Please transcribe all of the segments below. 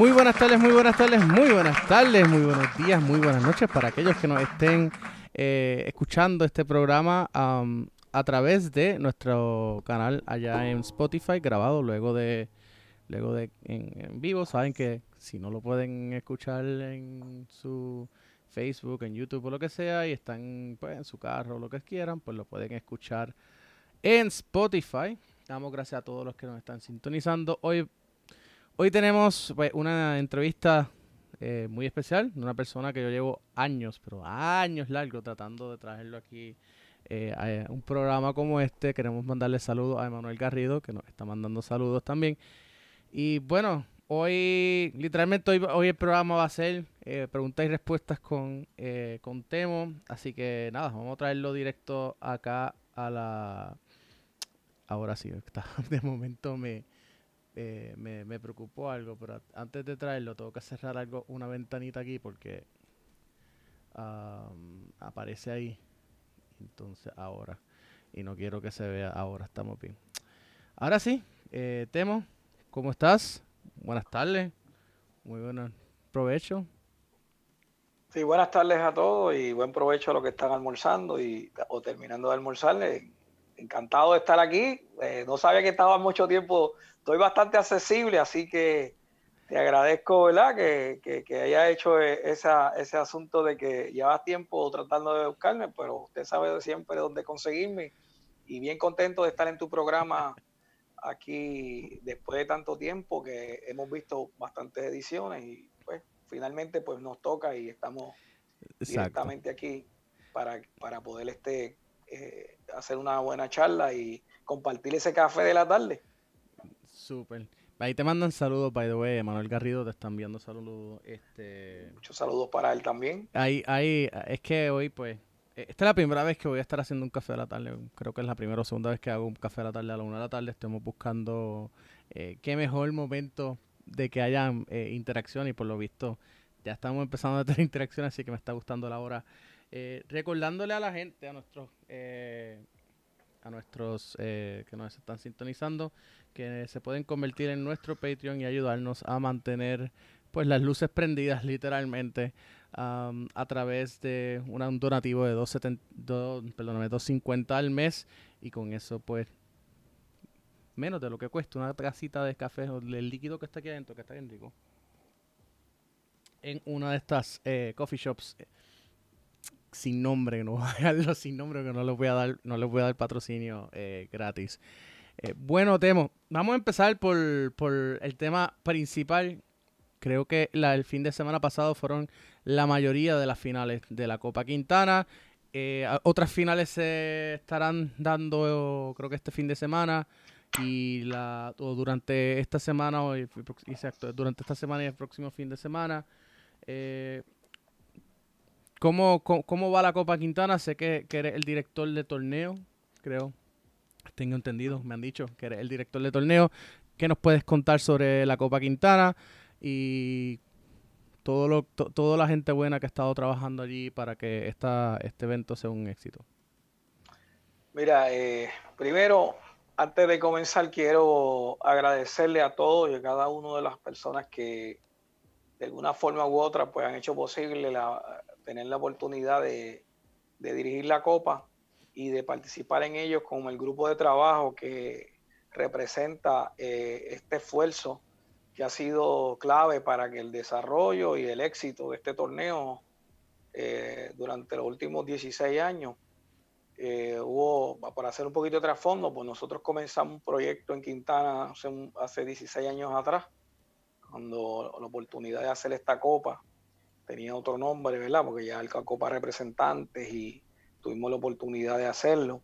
Muy buenas tardes, muy buenas tardes, muy buenas tardes, muy buenos días, muy buenas noches para aquellos que nos estén eh, escuchando este programa am, a través de nuestro canal allá en Spotify, grabado luego de luego de en, en vivo. Saben que si no lo pueden escuchar en su Facebook, en YouTube o lo que sea, y están pues, en su carro o lo que quieran, pues lo pueden escuchar en Spotify. Damos gracias a todos los que nos están sintonizando. Hoy Hoy tenemos pues, una entrevista eh, muy especial de una persona que yo llevo años, pero años largos tratando de traerlo aquí eh, a un programa como este. Queremos mandarle saludos a Emanuel Garrido, que nos está mandando saludos también. Y bueno, hoy, literalmente hoy, hoy el programa va a ser eh, preguntas y respuestas con, eh, con Temo. Así que nada, vamos a traerlo directo acá a la... Ahora sí, está, de momento me, eh, me, me preocupó algo, pero antes de traerlo tengo que cerrar algo, una ventanita aquí porque aparece ahí. Entonces ahora. Y no quiero que se vea ahora, estamos bien. Ahora sí, eh, Temo, ¿cómo estás? Buenas tardes. Muy buen provecho. Sí, buenas tardes a todos y buen provecho a los que están almorzando y, o terminando de almorzar. Eh, Encantado de estar aquí. Eh, no sabía que estaba mucho tiempo. Estoy bastante accesible, así que te agradezco, ¿verdad? Que, que, que haya hecho esa, ese asunto de que llevas tiempo tratando de buscarme, pero usted sabe siempre dónde conseguirme. Y bien contento de estar en tu programa aquí después de tanto tiempo que hemos visto bastantes ediciones y pues finalmente pues nos toca y estamos Exacto. directamente aquí para, para poder este eh, hacer una buena charla y compartir ese café de la tarde. Súper. Ahí te mandan saludos, by the way. Manuel Garrido te están enviando saludos. Este, Muchos saludos para él también. Ahí, ahí, es que hoy, pues, eh, esta es la primera vez que voy a estar haciendo un café de la tarde. Creo que es la primera o segunda vez que hago un café de la tarde a la una de la tarde. Estamos buscando eh, qué mejor momento de que haya eh, interacción y por lo visto ya estamos empezando a tener interacción, así que me está gustando la hora. Eh, recordándole a la gente, a nuestros, a nuestros eh, que nos están sintonizando, que se pueden convertir en nuestro Patreon y ayudarnos a mantener pues las luces prendidas literalmente a través de un donativo de 2.70 dos- perdóname, 2.50 al mes y con eso pues menos de lo que cuesta una tacita de café o el líquido que está aquí adentro que está bien rico en una de estas eh, coffee shops sin nombre no voy a sin nombre que no les voy a dar no les voy a dar patrocinio eh, gratis Eh, bueno Temo vamos a empezar por, por el tema principal creo que la, el fin de semana pasado fueron la mayoría de las finales de la Copa Quintana. Eh, otras finales se estarán dando, creo que este fin de semana y la o durante esta semana o exacto, durante esta semana y el próximo fin de semana. ¿Cómo, cómo, cómo va la Copa Quintana? Sé que, que eres el director de torneo, creo. Tengo entendido, me han dicho que eres el director de torneo. ¿Qué nos puedes contar sobre la Copa Quintana? y todo lo, to- toda la gente buena que ha estado trabajando allí para que esta, este evento sea un éxito. Mira, eh, primero, antes de comenzar, quiero agradecerle a todos y a cada una de las personas que de alguna forma u otra pues han hecho posible la, tener la oportunidad de, dirigir la Copa y de participar en ellos como el grupo de trabajo que representa eh, este esfuerzo que ha sido clave para que el desarrollo y el éxito de este torneo eh, durante los últimos 16 años eh, hubo, para hacer un poquito de trasfondo, pues nosotros comenzamos un proyecto en Quintana hace, hace 16 años atrás, cuando la oportunidad de hacer esta copa tenía otro nombre, ¿verdad? Porque ya el Copa Representantes y tuvimos la oportunidad de hacerlo.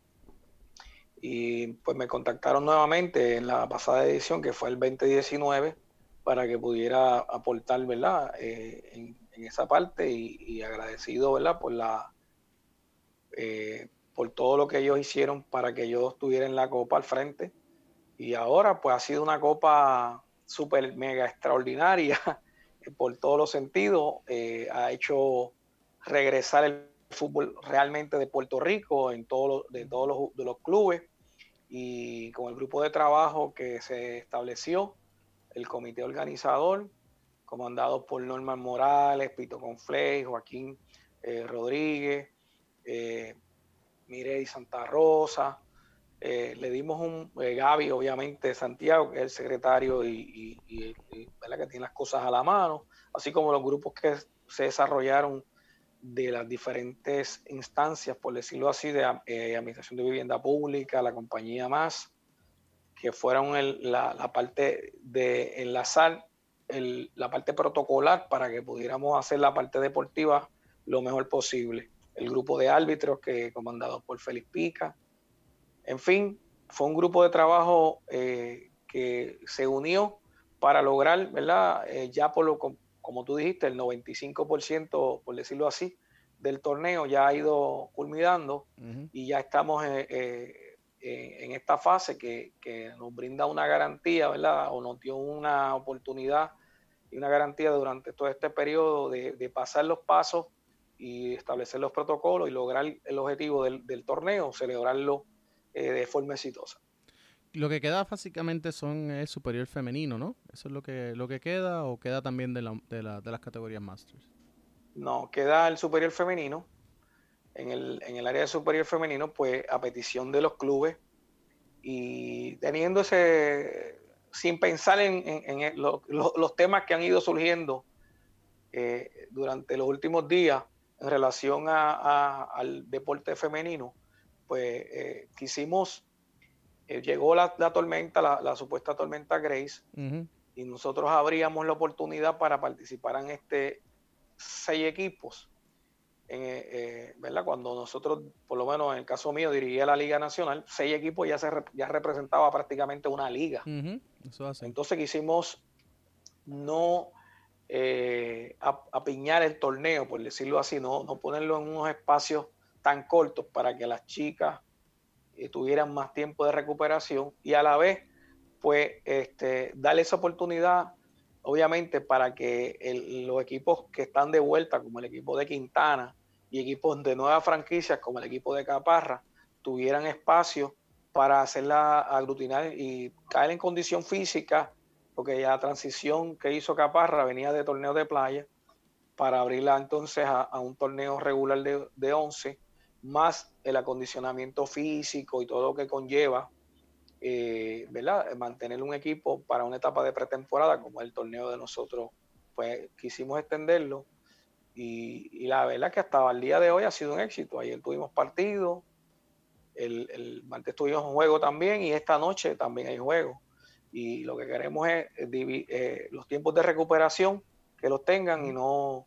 Y pues me contactaron nuevamente en la pasada edición, que fue el 2019, para que pudiera aportar, ¿verdad? Eh, en, esa parte y, agradecido, ¿verdad? Por la... Eh, por todo lo que ellos hicieron para que yo estuviera en la copa al frente. Y ahora pues ha sido una copa súper mega extraordinaria por todos los sentidos. Eh, ha hecho regresar el fútbol realmente de Puerto Rico en todos de todos los, de los clubes y con el grupo de trabajo que se estableció, el comité organizador, comandado por Norman Morales, Pito Confley, Joaquín eh, Rodríguez, eh, Mirey Santa Rosa, eh, le dimos un eh, Gaby, obviamente, Santiago, que es el secretario y, que tiene las cosas a la mano, así como los grupos que se desarrollaron de las diferentes instancias, por decirlo así, de eh, Administración de Vivienda Pública, la compañía más, que fueron la, parte de enlazar la parte protocolar para que pudiéramos hacer la parte deportiva lo mejor posible. El grupo de árbitros que comandado por Félix Pica, en fin, fue un grupo de trabajo eh, que se unió para lograr, ¿verdad? Eh, ya por lo, como tú dijiste, el 95%, por decirlo así, del torneo ya ha ido culminando y ya estamos eh, en esta fase que, nos brinda una garantía, ¿verdad? O nos dio una oportunidad y una garantía durante todo este periodo de, pasar los pasos y establecer los protocolos y lograr el objetivo del, del torneo, celebrarlo eh, de forma exitosa. Lo que queda básicamente son el superior femenino, ¿no? ¿Eso es lo que, lo que queda o queda también de, las categorías Masters? No, queda el superior femenino. En el, en el área de superior femenino, pues a petición de los clubes y teniendo ese, sin pensar en, los temas que han ido surgiendo eh, durante los últimos días en relación al deporte femenino, pues eh, quisimos, eh, llegó la, tormenta, la, supuesta tormenta Grace, y nosotros abríamos la oportunidad para participar en este seis equipos. Eh, ¿verdad? Cuando nosotros, por lo menos en el caso mío, dirigía la Liga Nacional, seis equipos ya se ya representaba prácticamente una liga. Entonces quisimos no apiñar el torneo, por decirlo así, no, no ponerlo en unos espacios tan cortos para que las chicas eh, tuvieran más tiempo de recuperación y a la vez, pues, este, darle esa oportunidad, obviamente, para que los equipos que están de vuelta, como el equipo de Quintana y equipos de nuevas franquicias, como el equipo de Caparra, tuvieran espacio para hacerla aglutinar y caer en condición física, porque ya la transición que hizo Caparra venía de torneo de playa, para abrirla entonces a, un torneo regular de, de 11 más el acondicionamiento físico y todo lo que conlleva, eh, ¿verdad? Mantener un equipo para una etapa de pretemporada como el torneo de nosotros, pues quisimos extenderlo y, la verdad que hasta el día de hoy ha sido un éxito. Ayer tuvimos partido, el, el martes tuvimos un juego también y esta noche también hay juego. Y lo que queremos es eh, los tiempos de recuperación, que los tengan y no,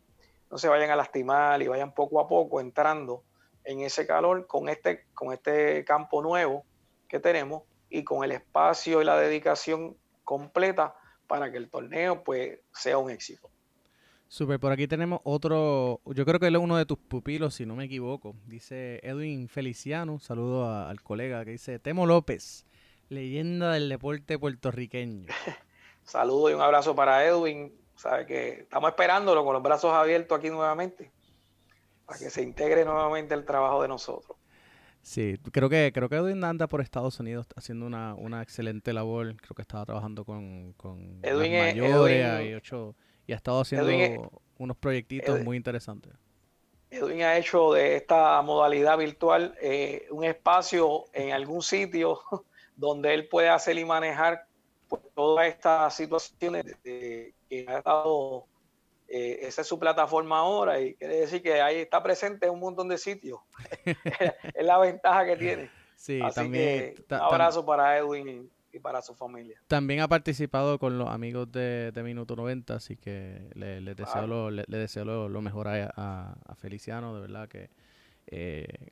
no se vayan a lastimar y vayan poco a poco entrando en ese calor con este, con este campo nuevo que tenemos y con el espacio y la dedicación completa para que el torneo pues sea un éxito. Super, por aquí tenemos otro, yo creo que él es uno de tus pupilos, si no me equivoco. Dice Edwin Feliciano, saludo al colega que dice Temo López, leyenda del deporte puertorriqueño. Saludo y un abrazo para Edwin, sabe que estamos esperándolo con los brazos abiertos aquí nuevamente para que se integre nuevamente el trabajo de nosotros. Sí, creo que creo que Edwin anda por Estados Unidos haciendo una, excelente labor. Creo que estaba trabajando con, con Edwin mayores y ocho y ha estado haciendo unos proyectitos muy interesantes. Edwin ha hecho de esta modalidad virtual eh, un espacio en algún sitio donde él puede hacer y manejar pues, todas estas situaciones que ha estado, eh, esa es su plataforma ahora y quiere decir que ahí está presente en un montón de sitios. es la ventaja que tiene. Sí, también. un abrazo para Edwin y para su familia. También ha participado con los amigos de, Minuto 90, así que le, deseo, lo, le, deseo lo, mejor a, Feliciano, de verdad que eh,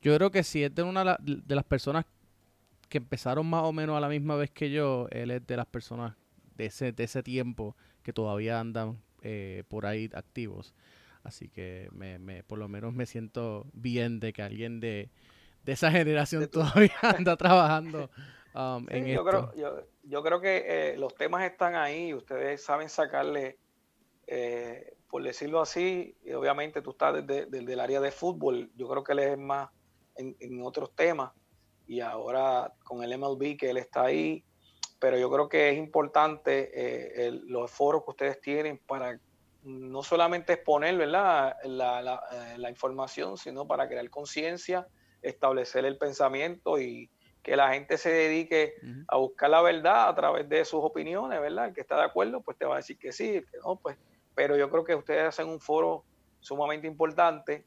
yo creo que si es de una de las personas que empezaron más o menos a la misma vez que yo, él es de las personas de ese, de ese tiempo que todavía andan eh, por ahí activos. Así que me, me, por lo menos me siento bien de que alguien de, de esa generación todavía anda trabajando um, en yo esto. Creo, yo, yo, creo que eh, los temas están ahí, ustedes saben sacarle, eh, por decirlo así, y obviamente tú estás desde, el área de fútbol, yo creo que él es más en, en otros temas, y ahora con el MLB que él está ahí, pero yo creo que es importante eh, los foros que ustedes tienen para no solamente exponer La, la, eh, la, información, sino para crear conciencia, establecer el pensamiento y que la gente se dedique a buscar la verdad a través de sus opiniones, ¿verdad? El que está de acuerdo, pues te va a decir que sí, que no, pues. Pero yo creo que ustedes hacen un foro sumamente importante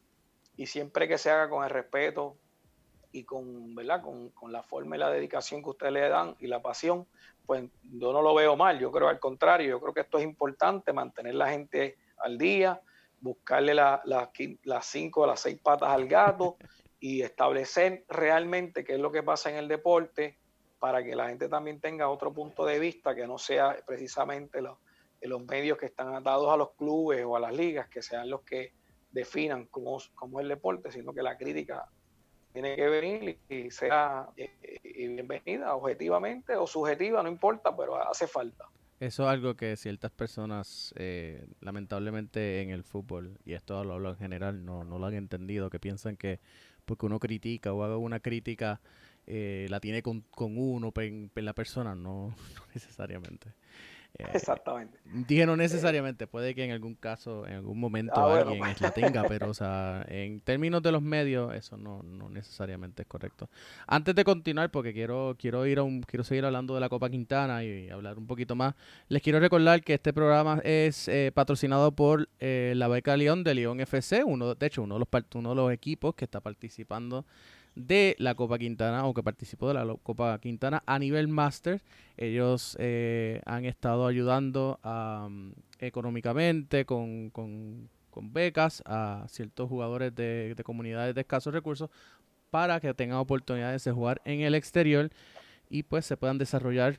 y siempre que se haga con el respeto y con, ¿verdad? Con, con, la forma y la dedicación que ustedes le dan y la pasión, pues yo no lo veo mal, yo creo al contrario, yo creo que esto es importante, mantener la gente al día, buscarle las cinco o las seis patas al gato y establecer realmente qué es lo que pasa en el deporte para que la gente también tenga otro punto de vista que no sea precisamente los, los medios que están atados a los clubes o a las ligas, que sean los que definan cómo, cómo es el deporte, sino que la crítica tiene que venir y sea eh, bienvenida objetivamente o subjetiva, no importa, pero hace falta. Eso es algo que ciertas personas, eh, lamentablemente en el fútbol, y esto lo hablo en general, no, no lo han entendido, que piensan que porque uno critica o haga una crítica, eh, la tiene con, con uno, en, la persona, no necesariamente. Eh, Exactamente. Dije no necesariamente, puede que en algún caso, en algún momento ah, alguien la tenga, pero o sea, en términos de los medios, eso no, no necesariamente es correcto. Antes de continuar, porque quiero, quiero ir a un, quiero seguir hablando de la Copa Quintana y hablar un poquito más, les quiero recordar que este programa es eh, patrocinado por eh, la beca León de León FC, uno, de hecho, uno de los uno de los equipos que está participando de la Copa Quintana o que participó de la Copa Quintana a nivel máster. Ellos eh, han estado ayudando económicamente con, con, becas a ciertos jugadores de, comunidades de escasos recursos para que tengan oportunidades de jugar en el exterior y pues se puedan desarrollar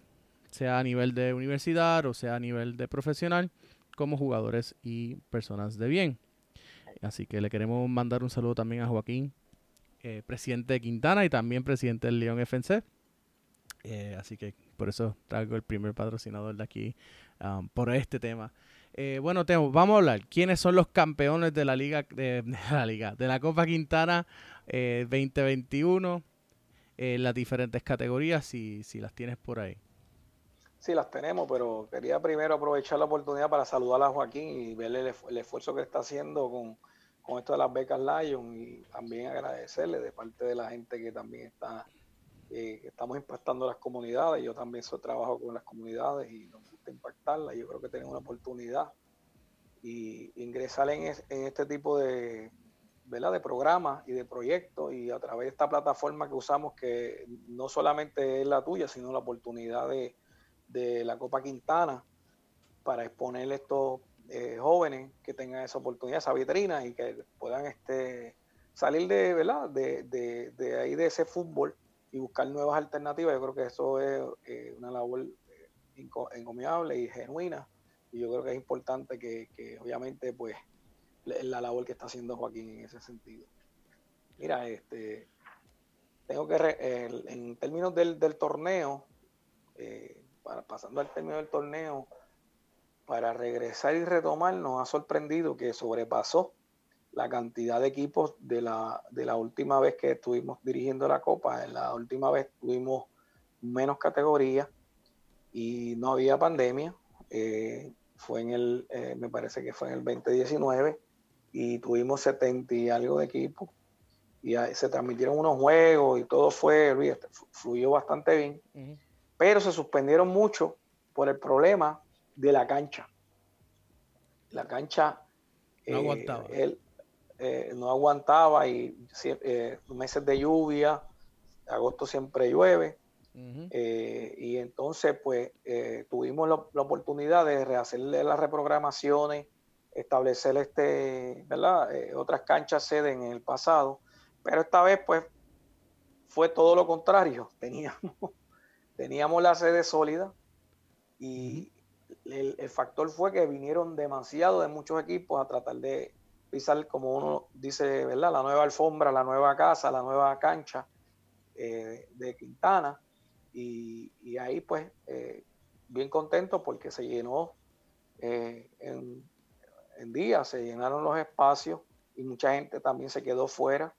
sea a nivel de universidad o sea a nivel de profesional como jugadores y personas de bien. Así que le queremos mandar un saludo también a Joaquín eh, presidente de Quintana y también presidente del León FNC. Eh, así que por eso traigo el primer patrocinador de aquí um, por este tema. Eh, bueno, Temo, vamos a hablar. ¿Quiénes son los campeones de la liga, de, la liga, de la Copa Quintana 2021? en las diferentes categorías, si, si las tienes por ahí. Sí, las tenemos, pero quería primero aprovechar la oportunidad para saludar a Joaquín y verle el esfuerzo que está haciendo con, con esto de las becas Lion y también agradecerle de parte de la gente que también está, eh, estamos impactando las comunidades. Yo también soy, trabajo con las comunidades y nos gusta impactarlas. Yo creo que tenemos una oportunidad y ingresar en, este tipo de, ¿verdad? de programas y de proyectos y a través de esta plataforma que usamos que no solamente es la tuya, sino la oportunidad de, de la Copa Quintana para exponer estos eh, jóvenes que tengan esa oportunidad, esa vitrina y que puedan este, salir de, ¿verdad? De, de, de ahí de ese fútbol y buscar nuevas alternativas. Yo creo que eso es eh, una labor eh, encomiable y genuina y yo creo que es importante que, que obviamente pues la labor que está haciendo Joaquín en ese sentido. Mira, este tengo que en términos del, del torneo, para, pasando al término del torneo, para regresar y retomar, nos ha sorprendido que sobrepasó la cantidad de equipos de la, de la última vez que estuvimos dirigiendo la Copa. En la última vez tuvimos menos categorías y no había pandemia. Eh, fue en el, eh, me parece que fue en el 2019, y tuvimos 70 y algo de equipos, y se transmitieron unos juegos y todo fue, fluyó bastante bien, pero se suspendieron mucho por el problema de la cancha. La cancha no aguantaba. Él, no aguantaba y meses de lluvia, agosto siempre llueve, eh, y entonces, pues, eh, tuvimos la, oportunidad de rehacerle las reprogramaciones, establecer este, ¿verdad? Eh, otras canchas sede en el pasado, pero esta vez, pues, fue todo lo contrario. Teníamos, teníamos la sede sólida y el, factor fue que vinieron demasiado de muchos equipos a tratar de pisar, como uno dice, ¿verdad? La nueva alfombra, la nueva casa, la nueva cancha de Quintana y, ahí pues eh, bien contento porque se llenó eh, en, días, se llenaron los espacios y mucha gente también se quedó fuera,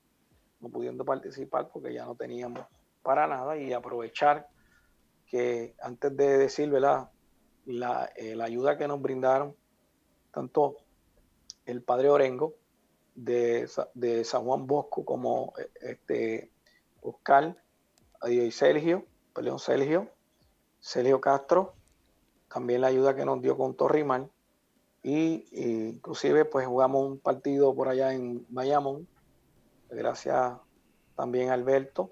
no pudiendo participar porque ya no teníamos para nada y aprovechar que antes de decir ¿verdad? La, eh, la ayuda que nos brindaron tanto el padre Orengo de, de San Juan Bosco como este Oscar y Sergio León Sergio, Sergio Castro, también la ayuda que nos dio con Torrimal y, inclusive pues jugamos un partido por allá en Bayamón, gracias también a Alberto,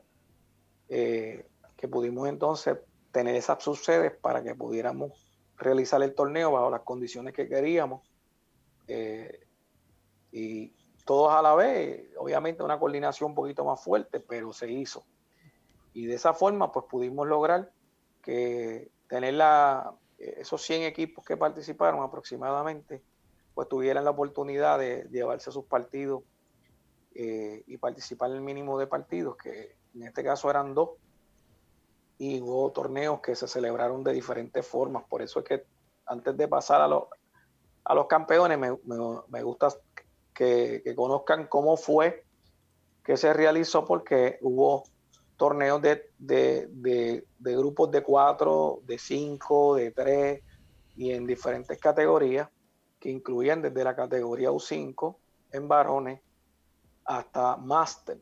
eh, que pudimos entonces tener esas subsedes para que pudiéramos realizar el torneo bajo las condiciones que queríamos. Eh, y todos a la vez, obviamente una coordinación un poquito más fuerte, pero se hizo. Y de esa forma, pues pudimos lograr que tener la, esos 100 equipos que participaron aproximadamente, pues tuvieran la oportunidad de, llevarse sus partidos eh, y participar en el mínimo de partidos, que en este caso eran dos, y hubo torneos que se celebraron de diferentes formas. Por eso es que antes de pasar a, los a los campeones, me, me, gusta que, que, conozcan cómo fue que se realizó, porque hubo torneos de, de, grupos de cuatro, de cinco, de tres y en diferentes categorías que incluían desde la categoría U5 en varones hasta máster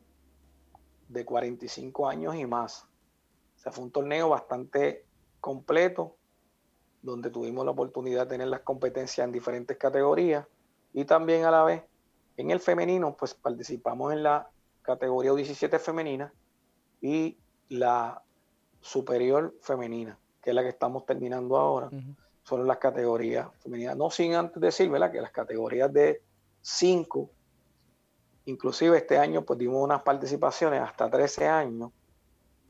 de 45 años y más. Sea, fue un torneo bastante completo donde tuvimos la oportunidad de tener las competencias en diferentes categorías y también a la vez en el femenino pues participamos en la categoría U17 femenina y la superior femenina, que es la que estamos terminando ahora, son las categorías femeninas. No sin antes decir, ¿verdad? Que las categorías de 5, inclusive este año pues dimos unas participaciones hasta 13 años,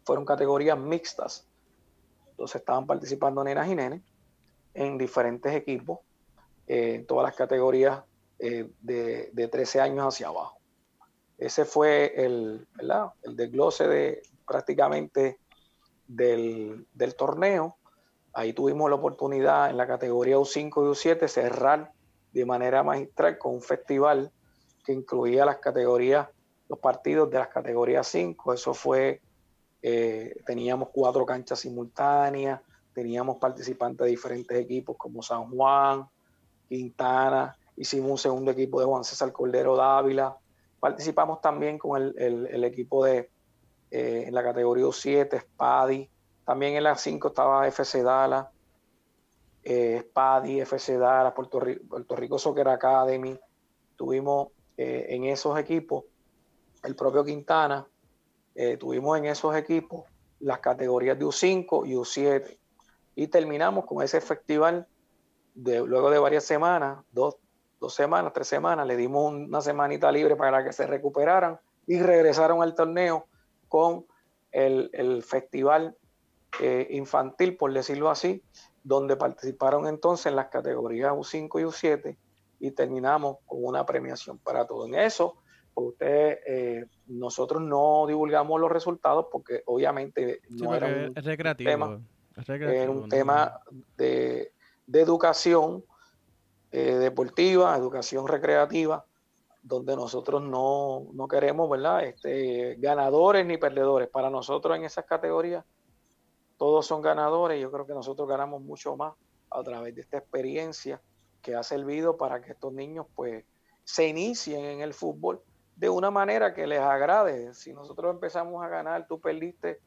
fueron categorías mixtas. Entonces estaban participando nenas y nenes en diferentes equipos, eh, en todas las categorías eh, de, de 13 años hacia abajo. Ese fue el, el desglose de prácticamente del, torneo. Ahí tuvimos la oportunidad en la categoría U5 y U7 cerrar de manera magistral con un festival que incluía las categorías, los partidos de las categorías 5. Eso fue, eh, teníamos cuatro canchas simultáneas, teníamos participantes de diferentes equipos como San Juan, Quintana, hicimos un segundo equipo de Juan César Cordero Dávila, Participamos también con el, equipo de eh, en la categoría 7, Spadi. También en la 5 estaba FC Dallas, eh, Spadi, FC Dallas, Puerto Rico, Puerto Rico Soccer Academy. Tuvimos eh, en esos equipos el propio Quintana. Eh, tuvimos en esos equipos las categorías de U5 y U7. Y terminamos con ese festival luego de varias semanas, dos, dos semanas, tres semanas, le dimos una semanita libre para que se recuperaran y regresaron al torneo con el, festival eh, infantil, por decirlo así, donde participaron entonces en las categorías U5 y U7 y terminamos con una premiación para todo. En eso, usted, eh, nosotros no divulgamos los resultados porque obviamente no era un tema, era un tema de, de educación eh, deportiva, educación recreativa, donde nosotros no, queremos, ¿verdad? Este, ganadores ni perdedores. Para nosotros en esas categorías, todos son ganadores. Yo creo que nosotros ganamos mucho más a través de esta experiencia que ha servido para que estos niños pues se inicien en el fútbol de una manera que les agrade. Si nosotros empezamos a ganar, tú perdiste,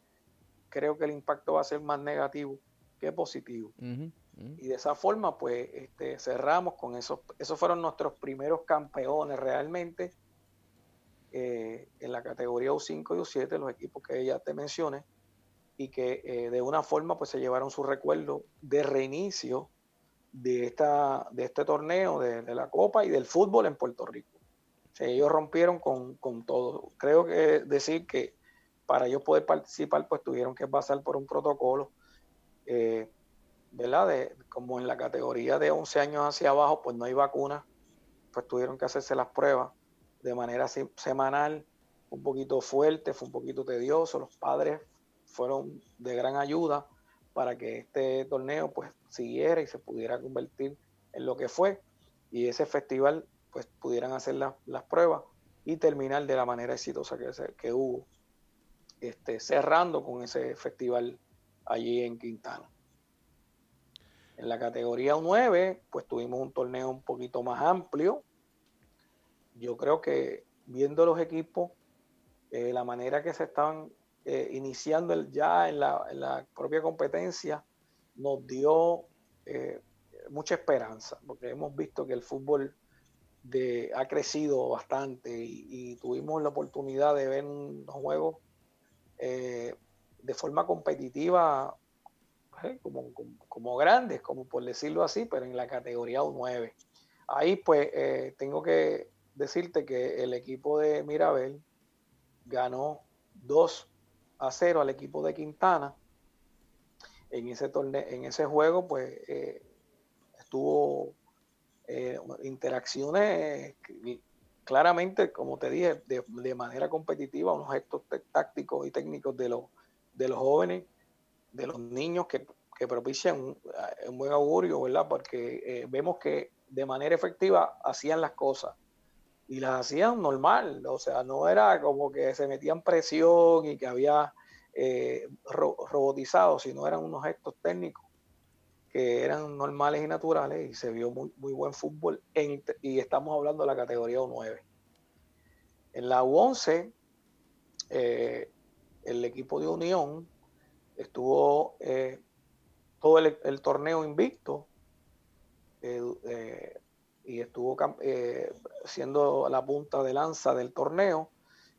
creo que el impacto va a ser más negativo que positivo. Y de esa forma, pues, este, cerramos con esos, esos fueron nuestros primeros campeones realmente eh, en la categoría U5 y U7, los equipos que ya te mencioné, y que eh, de una forma, pues, se llevaron su recuerdo de reinicio de, esta, de este torneo, de, la Copa y del fútbol en Puerto Rico. Ellos rompieron con, con todo. Creo que decir que para ellos poder participar, pues tuvieron que pasar por un protocolo eh, ¿verdad? De, como en la categoría de 11 años hacia abajo, pues no hay vacuna, pues tuvieron que hacerse las pruebas de manera semanal, un poquito fuerte, fue un poquito tedioso, los padres fueron de gran ayuda para que este torneo pues siguiera y se pudiera convertir en lo que fue y ese festival pues pudieran hacer las pruebas y terminar de la manera exitosa que, que hubo, este, cerrando con ese festival allí en Quintana. En la categoría 9, pues tuvimos un torneo un poquito más amplio. Yo creo que viendo los equipos, eh, la manera que se estaban eh, iniciando ya en la, propia competencia, nos dio eh, mucha esperanza, porque hemos visto que el fútbol ha crecido bastante y, tuvimos la oportunidad de ver unos juegos de forma competitiva ¿eh? como, como, grandes, como por decirlo así, pero en la categoría U9. Ahí pues eh, tengo que decirte que el equipo de Mirabel ganó 2 a 0 al equipo de Quintana. En ese torneo, en ese juego, pues eh, interacciones claramente, como te dije, de, manera competitiva, unos gestos tácticos y técnicos de los, de los jóvenes de los niños que, propician un, buen augurio, ¿verdad? Porque eh, vemos que de manera efectiva hacían las cosas y las hacían normal, o sea, no era como que se metían presión y que había eh, robotizado, sino eran unos gestos técnicos que eran normales y naturales y se vio muy, muy buen fútbol y estamos hablando de la categoría U9. En la U11, eh, el equipo de Unión estuvo eh, todo el, torneo invicto eh, y estuvo siendo la punta de lanza del torneo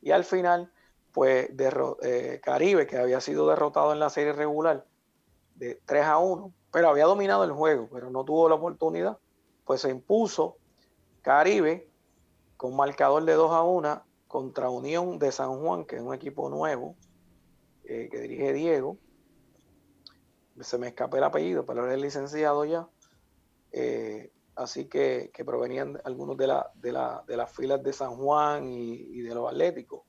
y al final pues Caribe que había sido derrotado en la serie regular de 3 a 1 pero había dominado el juego pero no tuvo la oportunidad pues se impuso Caribe con marcador de 2 a 1 contra Unión de San Juan que es un equipo nuevo que dirige Diego se me escapa el apellido, pero era licenciado ya. Eh, así que, provenían algunos de, la, de, la, de, las filas de San Juan y, de los Atléticos.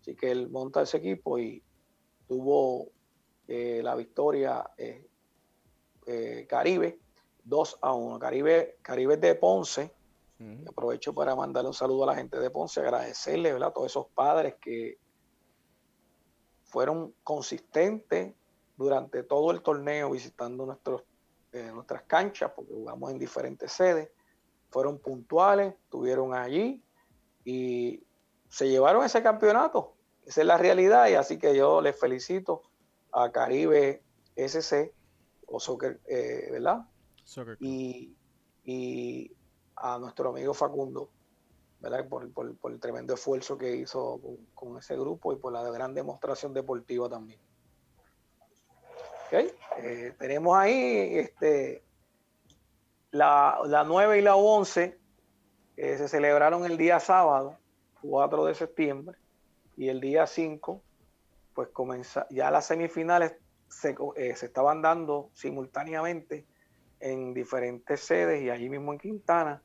Así que él monta ese equipo y tuvo eh, la victoria eh, Caribe 2 a 1. Caribe, Caribe de Ponce. Aprovecho para mandarle un saludo a la gente de Ponce, agradecerle a todos esos padres que fueron consistentes durante todo el torneo visitando nuestros, eh, nuestras canchas, porque jugamos en diferentes sedes. Fueron puntuales, estuvieron allí y se llevaron ese campeonato. Esa es la realidad y así que yo les felicito a Caribe SC o Soccer, eh, ¿verdad? Y, a nuestro amigo Facundo, ¿verdad? Por, el tremendo esfuerzo que hizo con, ese grupo y por la gran demostración deportiva también. Eh, tenemos ahí este, la, la 9 y la 11 que se celebraron el día sábado, 4 de septiembre, y el día 5, pues comenzó, ya las semifinales se, eh, se, estaban dando simultáneamente en diferentes sedes y allí mismo en Quintana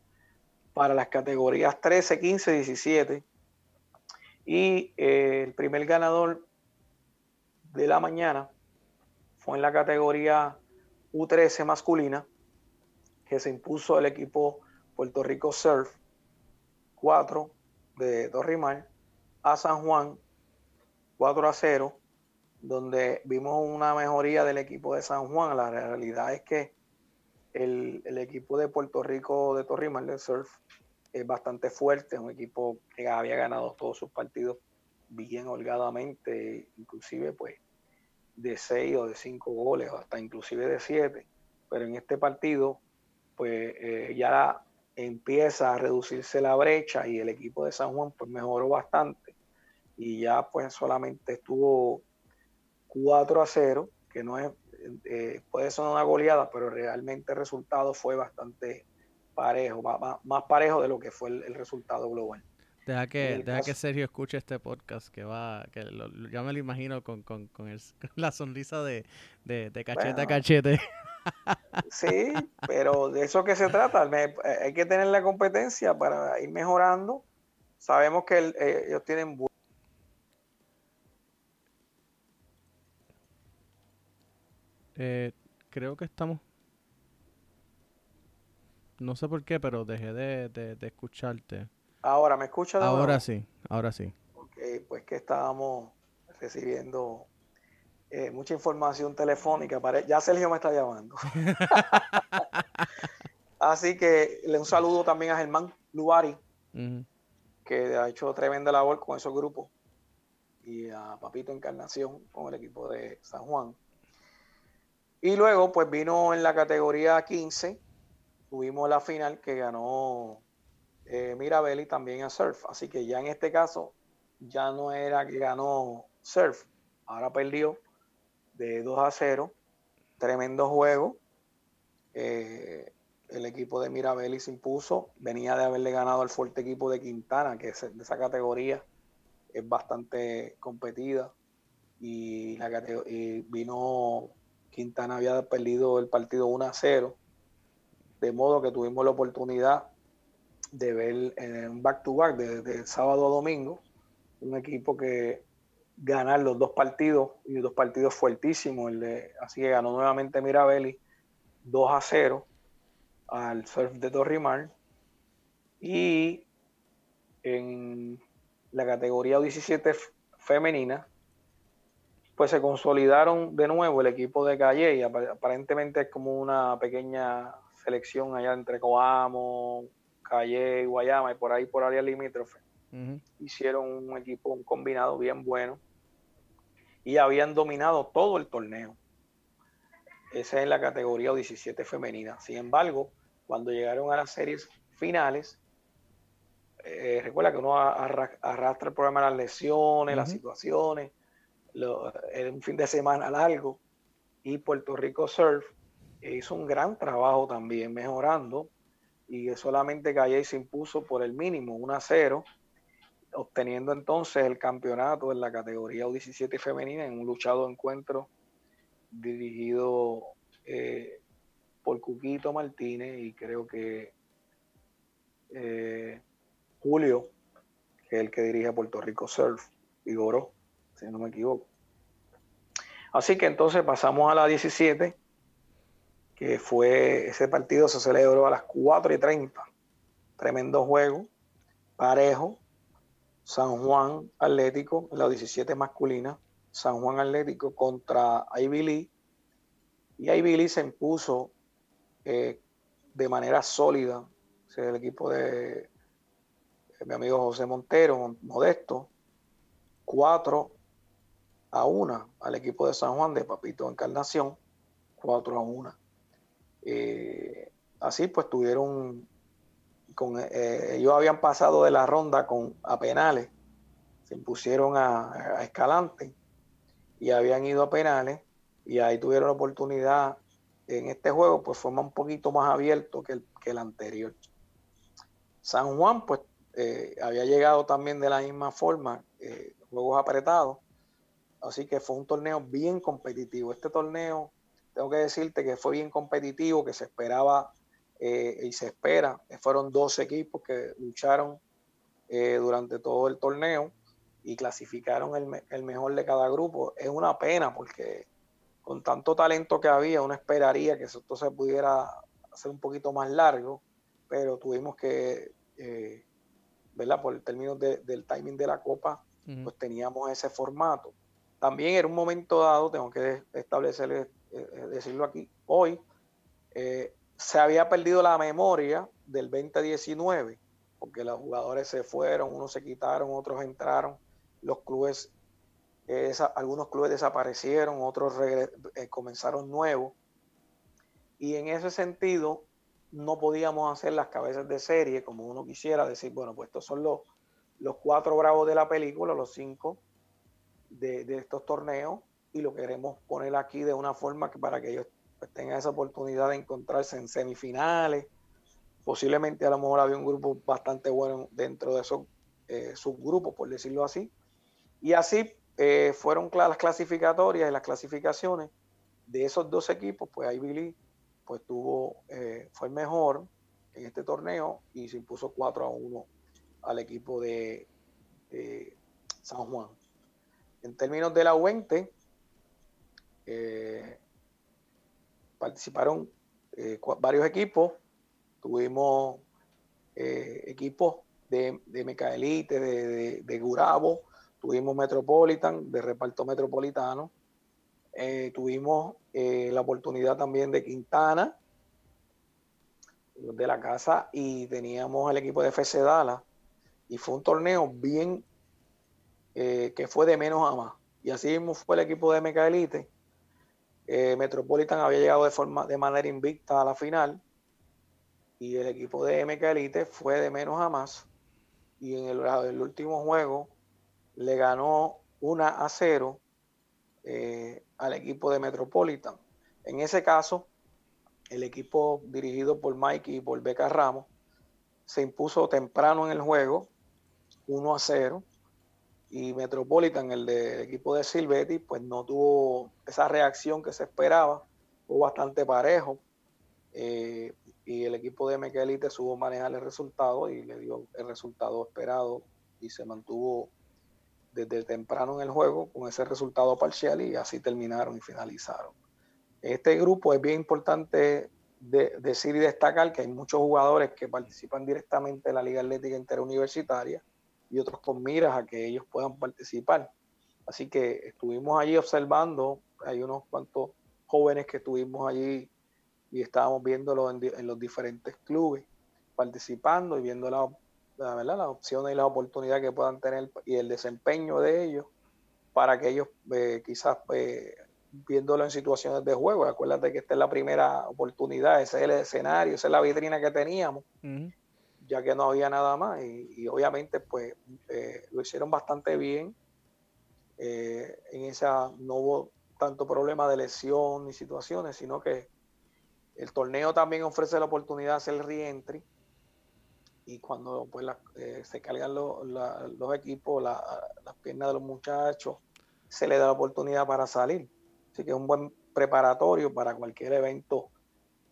para las categorías 13, 15, 17. Y eh, el primer ganador de la mañana fue en la categoría U13 masculina que se impuso el equipo Puerto Rico Surf 4 de Torrimar a San Juan 4 a 0, donde vimos una mejoría del equipo de San Juan. La realidad es que el, equipo de Puerto Rico de Torrimal del Surf es bastante fuerte, es un equipo que había ganado todos sus partidos bien holgadamente, inclusive pues de seis o de cinco goles, o hasta inclusive de siete. Pero en este partido, pues eh, ya empieza a reducirse la brecha y el equipo de San Juan pues mejoró bastante y ya pues solamente estuvo 4 a 0, que no es, eh, puede ser una goleada, pero realmente el resultado fue bastante parejo, más, parejo de lo que fue el, resultado global. Deja que, deja que Sergio escuche este podcast, que va, que ya me lo imagino con, la sonrisa de, cachete a cachete. Sí, pero de eso que se trata, hay que tener la competencia para ir mejorando. Sabemos que eh, ellos tienen Eh, creo que estamos. No sé por qué, pero dejé de, escucharte. Ahora, ¿me escuchas? Ahora sí, ahora sí. Ok, pues que estábamos recibiendo eh, mucha información telefónica. Ya Sergio me está llamando. Así que le un saludo también a Germán Luari, que ha hecho tremenda labor con esos grupos. Y a Papito Encarnación con el equipo de San Juan. Y luego, pues vino en la categoría 15, tuvimos la final que ganó eh, Mirabelli también a Surf. Así que ya en este caso, ya no era que ganó Surf, ahora perdió de 2 a 0. Tremendo juego. Eh, el equipo de Mirabelli se impuso. Venía de haberle ganado al fuerte equipo de Quintana, que es de esa categoría es bastante competida. Y, la, y vino Quintana había perdido el partido 1 a 0, de modo que tuvimos la oportunidad de ver en un back-to-back de, sábado a domingo un equipo que ganar los dos partidos y dos partidos fuertísimos. así que ganó nuevamente Mirabelli 2 a 0 al surf de Torrimar. Y en la categoría 17 femenina, pues se consolidaron de nuevo el equipo de Calle y aparentemente es como una pequeña selección allá entre Coamo, Calle, Guayama y por ahí por área limítrofe. Hicieron un equipo, un combinado bien bueno y habían dominado todo el torneo. Esa es la categoría 17 femenina. Sin embargo, cuando llegaron a las series finales, eh, recuerda que uno arrastra el problema de las lesiones, las situaciones, en un fin de semana largo y Puerto Rico Surf hizo un gran trabajo también mejorando y solamente Calle se impuso por el mínimo 1 a 0 obteniendo entonces el campeonato en la categoría U17 femenina en un luchado encuentro dirigido eh, por Cuquito Martínez y creo que eh, Julio, que es el que dirige Puerto Rico Surf, y Goro si no me equivoco. Así que entonces pasamos a la 17, que fue ese partido se celebró a las 4 y 30. Tremendo juego, parejo. San Juan Atlético, la 17 masculina, San Juan Atlético contra Ivy. Y Ivy se impuso eh, de manera sólida. el equipo de, de mi amigo José Montero, Modesto, 4 a 1 al equipo de San Juan de Papito Encarnación, 4 a 1. Eh, así pues tuvieron, con, eh, ellos habían pasado de la ronda con, a penales, se impusieron a, Escalante y habían ido a penales y ahí tuvieron la oportunidad en este juego, pues fue un poquito más abierto que el, que el anterior. San Juan, pues eh, había llegado también de la misma forma, juegos apretados, Así que fue un torneo bien competitivo. Este torneo, tengo que decirte que fue bien competitivo, que se esperaba eh, y se espera. Fueron dos equipos que lucharon eh, durante todo el torneo y clasificaron el, mejor de cada grupo. Es una pena porque con tanto talento que había, uno esperaría que esto se pudiera hacer un poquito más largo, pero tuvimos que, eh, ¿verdad? Por el término del timing de la copa, pues teníamos ese formato. También en un momento dado, tengo que establecer, eh, eh, decirlo aquí, hoy, eh, se había perdido la memoria del 2019, porque los jugadores se fueron, unos se quitaron, otros entraron, los clubes, algunos clubes desaparecieron, otros comenzaron nuevos. Y en ese sentido, no podíamos hacer las cabezas de serie como uno quisiera, decir, bueno, pues estos son los, los cuatro bravos de la película, los cinco de, estos torneos, y lo queremos poner aquí de una forma que para que ellos pues, tengan esa oportunidad de encontrarse en semifinales. Posiblemente a lo mejor había un grupo bastante bueno dentro de esos eh, subgrupos, por decirlo así. Y así eh, fueron las clasificatorias y las clasificaciones de esos dos equipos, pues ahí Billy pues tuvo, eh, fue mejor en este torneo y se impuso 4 a 1 al equipo de, San Juan. En términos de la UENTE, participaron eh, varios equipos. Tuvimos eh, equipos de, de Mecaelite, de, de, Gurabo, tuvimos Metropolitan, de reparto metropolitano. Eh, tuvimos la oportunidad también de Quintana, de la casa, y teníamos el equipo de FC Dala. Y fue un torneo bien que fue de menos a más. Y así mismo fue el equipo de Mecaelite eh, Metropolitan había llegado de, forma, de manera invicta a la final y el equipo de MK Elite fue de menos a más y en el, último juego le ganó 1 a 0 eh, al equipo de Metropolitan. En ese caso, el equipo dirigido por Mikey y por Beca Ramos se impuso temprano en el juego 1 a 0 y Metropolitan, el del equipo de Silvetti, pues no tuvo esa reacción que se esperaba, fue bastante parejo. Eh, y el equipo de Elite supo manejar el resultado y le dio el resultado esperado y se mantuvo desde temprano en el juego con ese resultado parcial y así terminaron y finalizaron. Este grupo es bien importante decir y destacar que hay muchos jugadores que participan directamente en la Liga Atlética Interuniversitaria y otros con miras a que ellos puedan participar. Así que estuvimos allí observando, hay unos cuantos jóvenes que estuvimos allí y estábamos viéndolo en, los diferentes clubes, participando y viendo la, la, ¿verdad? las opciones y las oportunidades que puedan tener y el desempeño de ellos para que ellos eh, quizás eh, viéndolo en situaciones de juego, acuérdate que esta es la primera oportunidad, ese es el escenario, esa es la vitrina que teníamos ya que no había nada más y, obviamente pues eh, lo hicieron bastante bien. Eh, en esa no hubo tanto problema de lesión ni situaciones, sino que el torneo también ofrece la oportunidad de hacer reentry y cuando pues eh, se cargan los equipos, las piernas de los muchachos, se le da la oportunidad para salir. Así que es un buen preparatorio para cualquier evento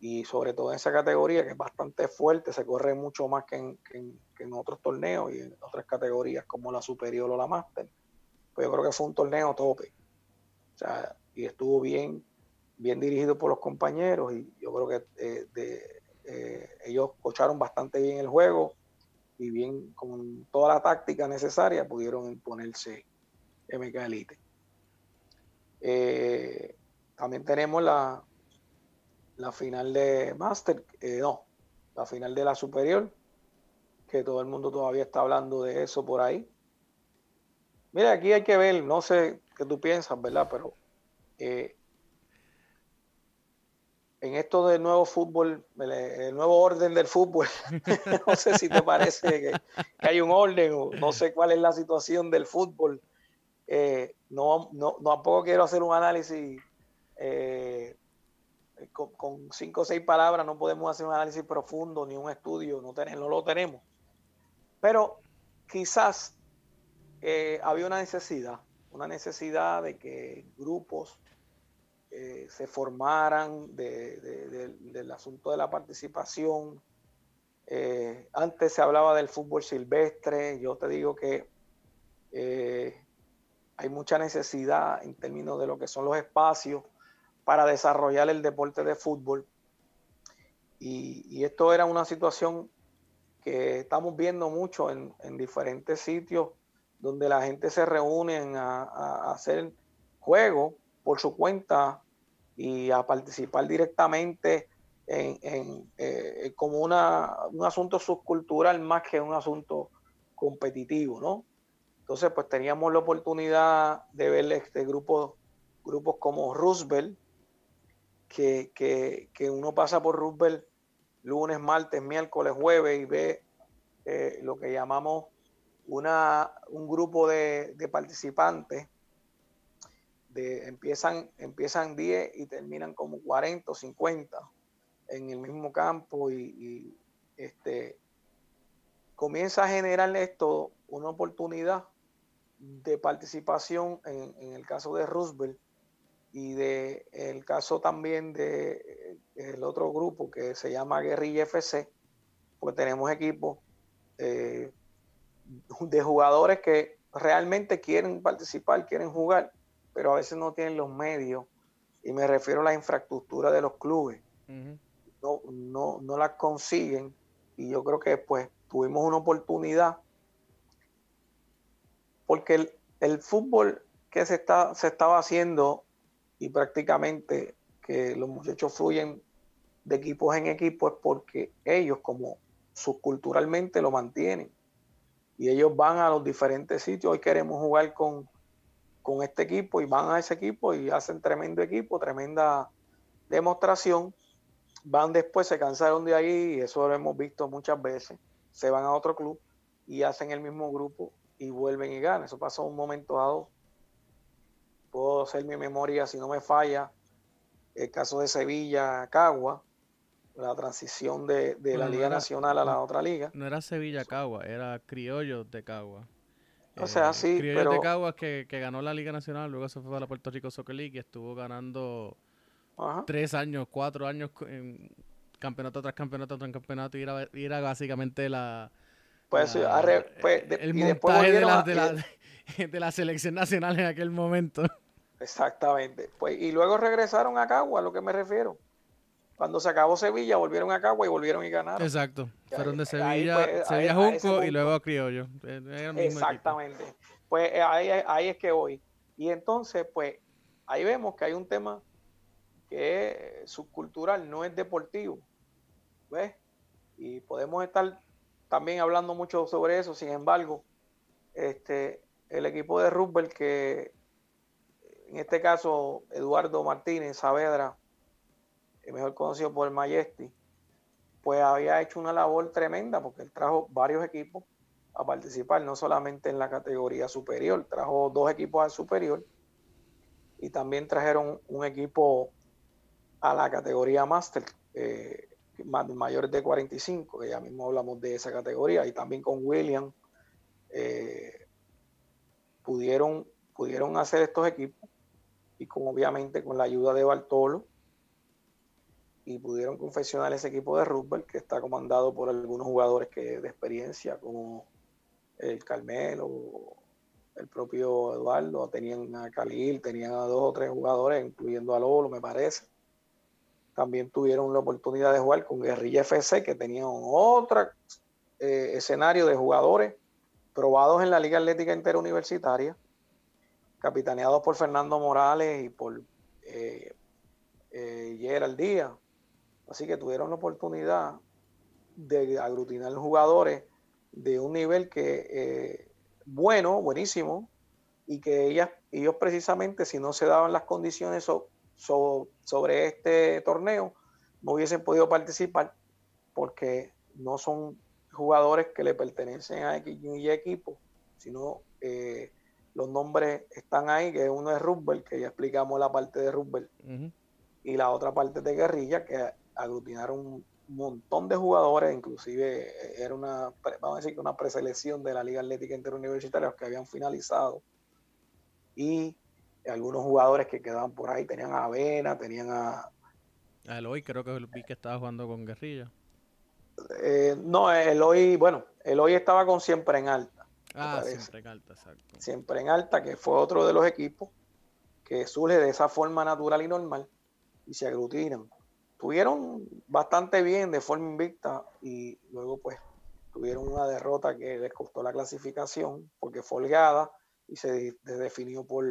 y sobre todo en esa categoría que es bastante fuerte, se corre mucho más que en, otros torneos y en otras categorías como la superior o la máster. Pues yo creo que fue un torneo tope. O sea, y estuvo bien, bien dirigido por los compañeros y yo creo que eh, eh, ellos cocharon bastante bien el juego y bien con toda la táctica necesaria pudieron imponerse MK Elite. Eh, también tenemos la, la final de Master, eh, no, la final de la Superior, que todo el mundo todavía está hablando de eso por ahí. Mira, aquí hay que ver, no sé qué tú piensas, ¿verdad? Pero eh, en esto del nuevo fútbol, el, nuevo orden del fútbol, no sé si te parece que, hay un orden o no sé cuál es la situación del fútbol. Eh, no, no, tampoco quiero hacer un análisis eh, con, cinco o seis palabras no podemos hacer un análisis profundo ni un estudio, no, no lo tenemos. Pero quizás eh, había una necesidad, una necesidad de que grupos eh, se formaran del asunto de la participación. antes se hablaba del fútbol silvestre, yo te digo que hay mucha necesidad en términos de lo que son los espacios para desarrollar el deporte de fútbol. Y, esto era una situación que estamos viendo mucho en, diferentes sitios donde la gente se reúne a, hacer juegos por su cuenta y a participar directamente en, eh, como una, un asunto subcultural más que un asunto competitivo, ¿no? Entonces, pues teníamos la oportunidad de ver este grupo, grupos como Roosevelt, que, que, uno pasa por Roosevelt lunes, martes, miércoles, jueves y ve eh, lo que llamamos una, un grupo de, de participantes. De, empiezan, empiezan 10 y terminan como 40 o 50 en el mismo campo y, este, comienza a generar esto una oportunidad de participación en, el caso de Roosevelt y de el caso también de el otro grupo que se llama Guerrilla FC, pues tenemos equipos eh, de jugadores que realmente quieren participar, quieren jugar, pero a veces no tienen los medios, y me refiero a la infraestructura de los clubes. No, no, no las consiguen y yo creo que pues tuvimos una oportunidad porque el, fútbol que se, está, se estaba haciendo y prácticamente que los muchachos fluyen de equipos en equipos es porque ellos como subculturalmente lo mantienen y ellos van a los diferentes sitios, hoy queremos jugar con, con este equipo y van a ese equipo y hacen tremendo equipo, tremenda demostración van después, se cansaron de ahí, y eso lo hemos visto muchas veces, se van a otro club y hacen el mismo grupo y vuelven y ganan. Eso pasó un momento dado. Puedo hacer mi memoria, si no me falla, el caso de Sevilla, Cagua, la transición de, la Liga Nacional a la otra liga. No era Sevilla Cagua, era Criollo de Cagua. O sea, eh, sí, Criollo de Cagua que, que, ganó la Liga Nacional, luego se fue a la Puerto Rico Soccer League y estuvo ganando tres años, cuatro años en campeonato tras campeonato tras campeonato y era, básicamente la... Pues, pues el montaje de la, de, la, selección nacional en aquel momento. Exactamente. Pues, y luego regresaron a Cagua, a lo que me refiero. Cuando se acabó Sevilla, volvieron a Cagua y volvieron y ganaron. Exacto. Fueron de Sevilla, pues, Sevilla Junco y luego a Criollo. Exactamente. Pues eh, ahí, ahí es que voy. Y entonces, pues, ahí vemos que hay un tema que es subcultural, no es deportivo. ¿Ves? Y podemos estar también hablando mucho sobre eso, sin embargo, este, el equipo de rugby que en este caso Eduardo Martínez Saavedra, mejor conocido por el Majesty, pues había hecho una labor tremenda porque él trajo varios equipos a participar, no solamente en la categoría superior, trajo dos equipos al superior y también trajeron un equipo a la categoría Master, eh, mayores de 45, que ya mismo hablamos de esa categoría, y también con William, eh, pudieron, pudieron hacer estos equipos, y con obviamente con la ayuda de Bartolo, y pudieron confeccionar ese equipo de rugby que está comandado por algunos jugadores que de experiencia, como el Carmelo, el propio Eduardo, tenían a Khalil, tenían a dos o tres jugadores, incluyendo a Lolo, me parece. También tuvieron la oportunidad de jugar con Guerrilla FC, que tenían otro eh, escenario de jugadores probados en la Liga Atlética Interuniversitaria, capitaneados por Fernando Morales y por eh, eh, Gerald Díaz. Así que tuvieron la oportunidad de aglutinar jugadores de un nivel que eh, bueno, buenísimo, y que ellas, ellos precisamente, si no se daban las condiciones sobre este torneo no hubiesen podido participar porque no son jugadores que le pertenecen a X equipo, sino eh, los nombres están ahí, que uno es Rubber, que ya explicamos la parte de Rubber, y la otra parte de Guerrilla, que aglutinaron un montón de jugadores, inclusive eh, era una, vamos a decir que una preselección de la Liga Atlética Interuniversitaria que habían finalizado. Y algunos jugadores que quedaban por ahí, tenían a Avena, tenían a... A Eloy, creo que vi que estaba jugando con Guerrilla. Eh, no, Eloy, bueno, Eloy estaba con Siempre en Alta. Ah, Siempre en Alta, exacto. Siempre en Alta, que fue otro de los equipos que surge de esa forma natural y normal y se aglutinan. Tuvieron bastante bien de forma invicta y luego pues tuvieron una derrota que les costó la clasificación porque fue holgada y se definió por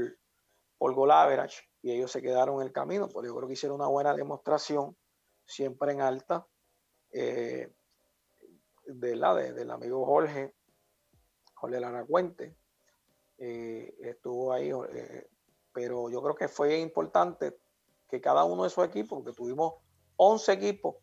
por goal average y ellos se quedaron en el camino, porque yo creo que hicieron una buena demostración, siempre en alta. Eh, de la, del amigo Jorge, Jorge Lara Cuente, eh, estuvo ahí, eh, pero yo creo que fue importante que cada uno de esos equipos, porque tuvimos 11 equipos,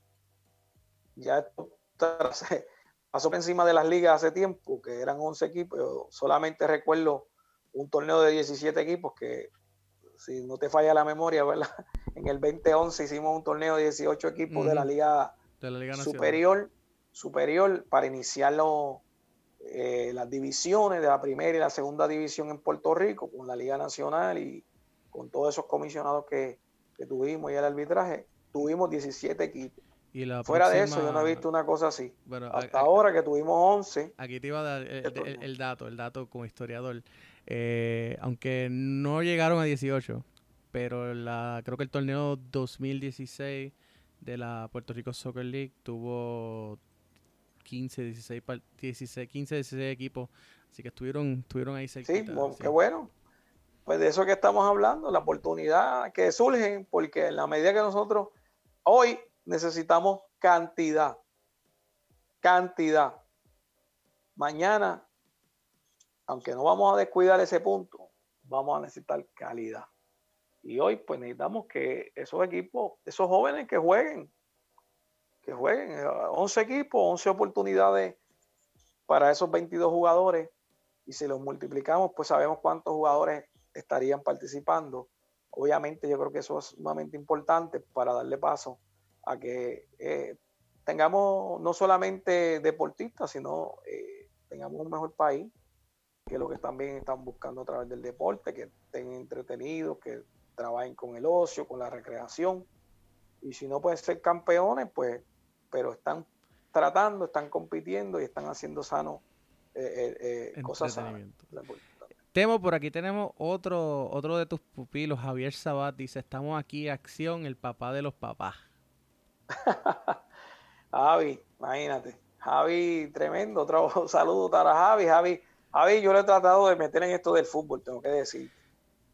ya esto pasó por encima de las ligas hace tiempo, que eran 11 equipos, yo solamente recuerdo un torneo de 17 equipos que, si no te falla la memoria, ¿verdad? En el 2011 hicimos un torneo de 18 equipos de la Liga, de la Liga Superior superior para iniciar eh, las divisiones de la primera y la segunda división en Puerto Rico con la Liga Nacional y con todos esos comisionados que, tuvimos y el arbitraje, tuvimos 17 equipos. Fuera de eso, yo no he visto una cosa así. Hasta ahora que tuvimos 11. Aquí te iba a dar el, dato, el dato como historiador. Eh, aunque no llegaron a 18, pero la, creo que el torneo 2016 de la Puerto Rico Soccer League tuvo 15, 16, 16 15, 16 equipos. Así que estuvieron, estuvieron ahí cerca. Sí, qué bueno. Pues de eso que estamos hablando, la oportunidad que surgen, porque en la medida que nosotros hoy necesitamos cantidad, cantidad. Mañana, aunque no vamos a descuidar ese punto, vamos a necesitar calidad. Y hoy pues necesitamos que esos equipos, esos jóvenes que jueguen, que jueguen. 11 eh, equipos, 11 oportunidades para esos 22 jugadores. Y si los multiplicamos, pues sabemos cuántos jugadores estarían participando. Obviamente yo creo que eso es sumamente importante para darle paso a que eh, tengamos no solamente deportistas, sino eh, tengamos un mejor país, que lo que también están buscando a través del deporte, que estén entretenidos, que trabajen con el ocio, con la recreación. Y si no pueden ser campeones, pues pero están tratando, están compitiendo y están haciendo sano eh, eh, eh cosas sanas. Temo, por aquí tenemos otro, otro de tus pupilos, Javier Sabat, dice, estamos aquí, acción, el papá de los papás. Javi, imagínate. Javi, tremendo. Otro saludo para Javi. Javi, Javi, yo le he tratado de meter en esto del fútbol, tengo que decir.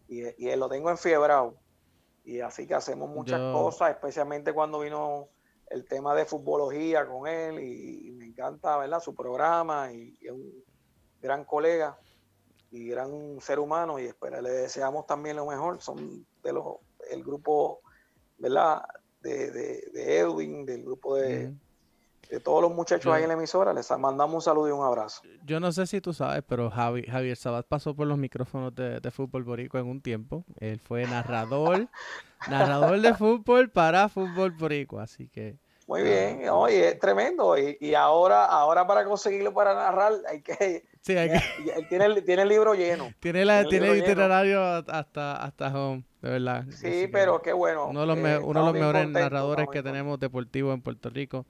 Y, y lo tengo enfiebrado. Y así que hacemos muchas cosas, especialmente cuando vino el tema de futbología con él y, me encanta, ¿verdad? Su programa y, es un gran colega y gran ser humano y espera, le deseamos también lo mejor. Son de los, el grupo, ¿verdad? De, de, Edwin, del grupo de, de todos los muchachos ahí en la emisora. Les mandamos un saludo y un abrazo. Yo no sé si tú sabes, pero Javi, Javier Sabat pasó por los micrófonos de, de Fútbol Borico en un tiempo. Él fue narrador, narrador de fútbol para Fútbol Borico, así que muy bien, oye, es tremendo. Y, ahora, ahora para conseguirlo para narrar, hay que. Sí, hay que... Él tiene, el, tiene el libro lleno. Tiene, la, tiene, el itinerario hasta, hasta home, de verdad. Sí, pero qué bueno. Uno de los, eh, uno de los mejores narradores que tenemos deportivos en Puerto Rico.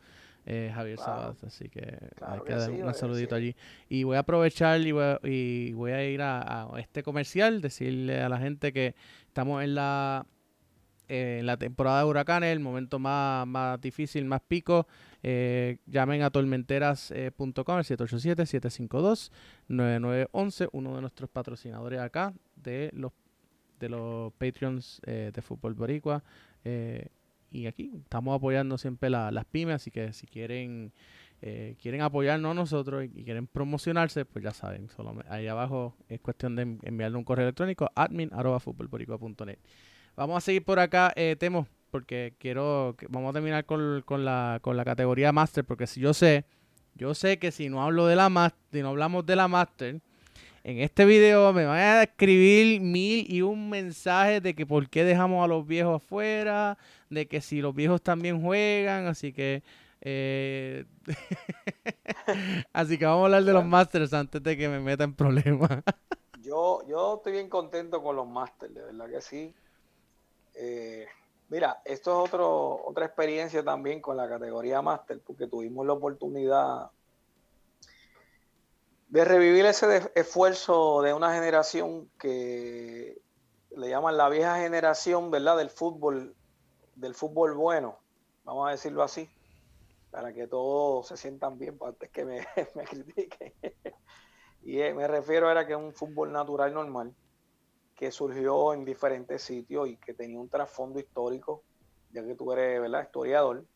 Eh, Javier claro, así que hay que, dar un saludito allí. Y voy a aprovechar y voy a, y voy a ir a, este comercial, decirle a la gente que estamos en la eh, en la temporada de huracanes, el momento más, más difícil, más pico, eh, llamen a tormenteras.com, el 787-752-9911, uno de nuestros patrocinadores acá de los, de los Patreons de Fútbol Boricua. Y aquí estamos apoyando siempre las pymes, así que si quieren... quieren apoyarnos a nosotros y, quieren promocionarse, pues ya saben, solo ahí abajo es cuestión de enviarle un correo electrónico admin Vamos a seguir por acá, eh, Temo, porque quiero, vamos a terminar con, la, con la categoría Master, porque si yo sé, yo sé que si no hablo de la Master, si no hablamos de la Master, en este video me van a escribir mil y un mensajes de que por qué dejamos a los viejos afuera, de que si los viejos también juegan, así que... Eh, así que vamos a hablar de los Masters antes de que me meta en problemas. yo, yo estoy bien contento con los Masters, de verdad que sí. Eh, mira, esto es otro, otra experiencia también con la categoría Master, porque tuvimos la oportunidad de revivir ese esfuerzo de una generación que le llaman la vieja generación, ¿verdad? Del fútbol, del fútbol bueno, vamos a decirlo así, para que todos se sientan bien, pues, antes que me, me critiquen. y eh, me refiero a que es un fútbol natural normal que surgió en diferentes sitios y que tenía un trasfondo histórico ya que tú eres ¿verdad? historiador,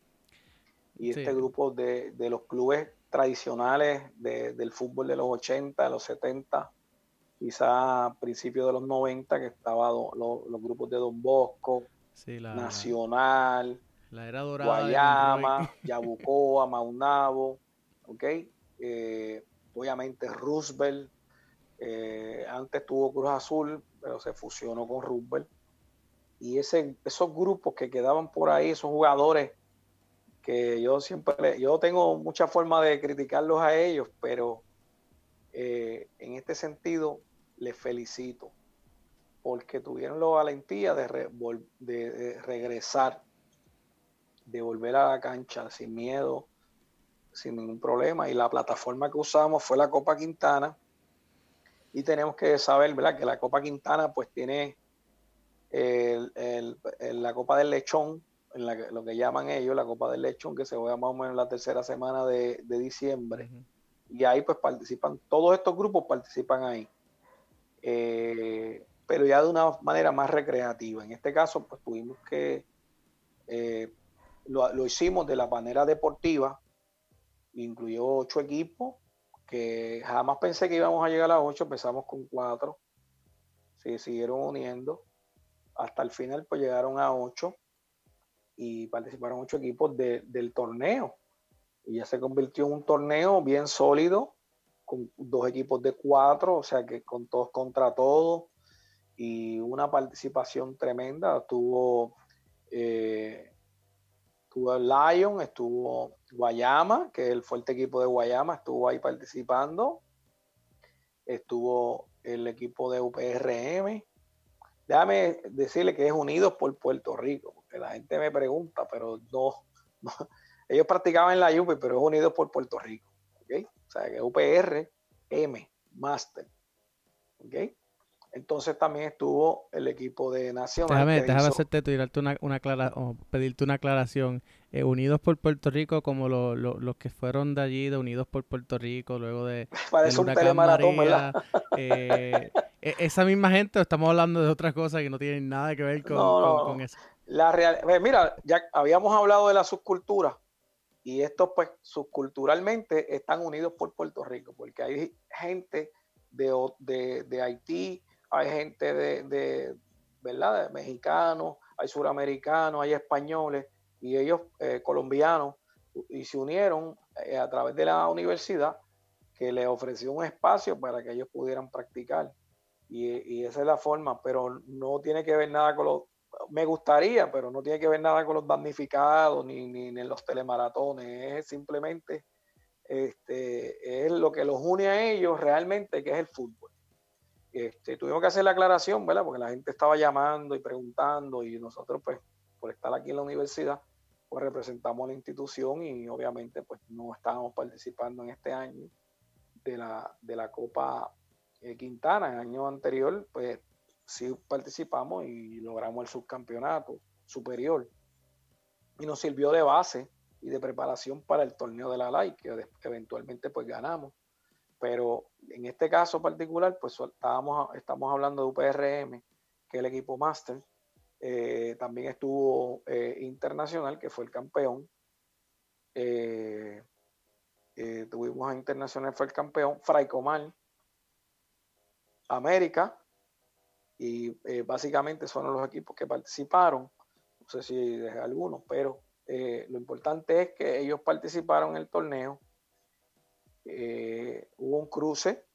y este grupo de, los clubes tradicionales del fútbol de los 80, de los 70, quizá a principios de los 90, que estaban los grupos de Don Bosco, Nacional, la era dorada Guayama, Yabucoa, Maunabo, ¿ok? Eh, obviamente Roosevelt, eh, antes tuvo Cruz Azul, pero se fusionó con Roosevelt. Y ese, esos grupos que quedaban por ahí, esos jugadores que yo siempre, yo tengo mucha forma de criticarlos a ellos, pero eh, en este sentido les felicito porque tuvieron la valentía de, de, regresar, de volver a la cancha sin miedo, sin ningún problema. Y la plataforma que usamos fue la Copa Quintana. Y tenemos que saber. Que la Copa Quintana pues tiene la Copa del Lechón, en lo que llaman ellos la Copa del Lechón, que se juega más o menos la tercera semana de, diciembre. Y ahí pues participan, todos estos grupos participan ahí. Eh, pero ya de una manera más recreativa. En este caso, pues tuvimos que, eh, lo, hicimos de la manera deportiva, incluyó ocho equipos, que jamás pensé que íbamos a llegar a ocho, empezamos con cuatro, se siguieron uniendo, hasta el final pues llegaron a ocho y participaron ocho equipos del torneo. Y ya se convirtió en un torneo bien sólido, con dos equipos de cuatro, o sea que con todos contra todos, y una participación tremenda. Estuvo, eh, estuvo el Lion, estuvo Guayama, que es el fuerte equipo de Guayama, estuvo ahí participando. Estuvo el equipo de UPRM, Déjame decirle que es Unidos por Puerto Rico, porque la gente me pregunta, pero no, ellos practicaban en la UPI, pero es Unidos por Puerto Rico, ¿ok? O sea, que es UPR, M, Master, ¿ok? Entonces también estuvo el equipo de Nacional. Déjame, déjame hacerte una, una o pedirte una aclaración. Eh, Unidos por Puerto Rico, como los que fueron de allí, de Unidos por Puerto Rico, luego de. Parece un telemaratón, ¿verdad? Eh, e, esa misma gente, estamos hablando de otras cosas que no tienen nada que ver con, eso. La real, pues mira, ya habíamos hablado de la subcultura y estos, pues, subculturalmente están unidos por Puerto Rico, porque hay gente de, de, de Haití, hay gente de, ¿verdad? mexicanos, hay suramericanos, hay españoles y ellos eh, colombianos y se unieron eh, a través de la universidad que le ofreció un espacio para que ellos pudieran practicar. Y, esa es la forma, pero no tiene que ver nada con los, me gustaría, pero no tiene que ver nada con los damnificados ni, ni, ni los telemaratones, es simplemente este, es lo que los une a ellos realmente, que es el fútbol. Este, tuvimos que hacer la aclaración, ¿verdad? Porque la gente estaba llamando y preguntando y nosotros, pues, por estar aquí en la universidad, pues representamos la institución y obviamente, pues, no estábamos participando en este año de la, de la Copa eh, Quintana. En el año anterior, pues, sí participamos y logramos el subcampeonato superior. Y nos sirvió de base y de preparación para el torneo de la LAI, que eventualmente, pues, ganamos pero en este caso particular, pues estábamos, estamos hablando de UPRM, que es el equipo máster. Eh, también estuvo eh, Internacional, que fue el campeón. Eh, tuvimos a Internacional, fue el campeón. Fraicomal, América, y básicamente son los equipos que participaron. No sé si dejé algunos, pero lo importante es que ellos participaron en el torneo eh, hubo un cruce,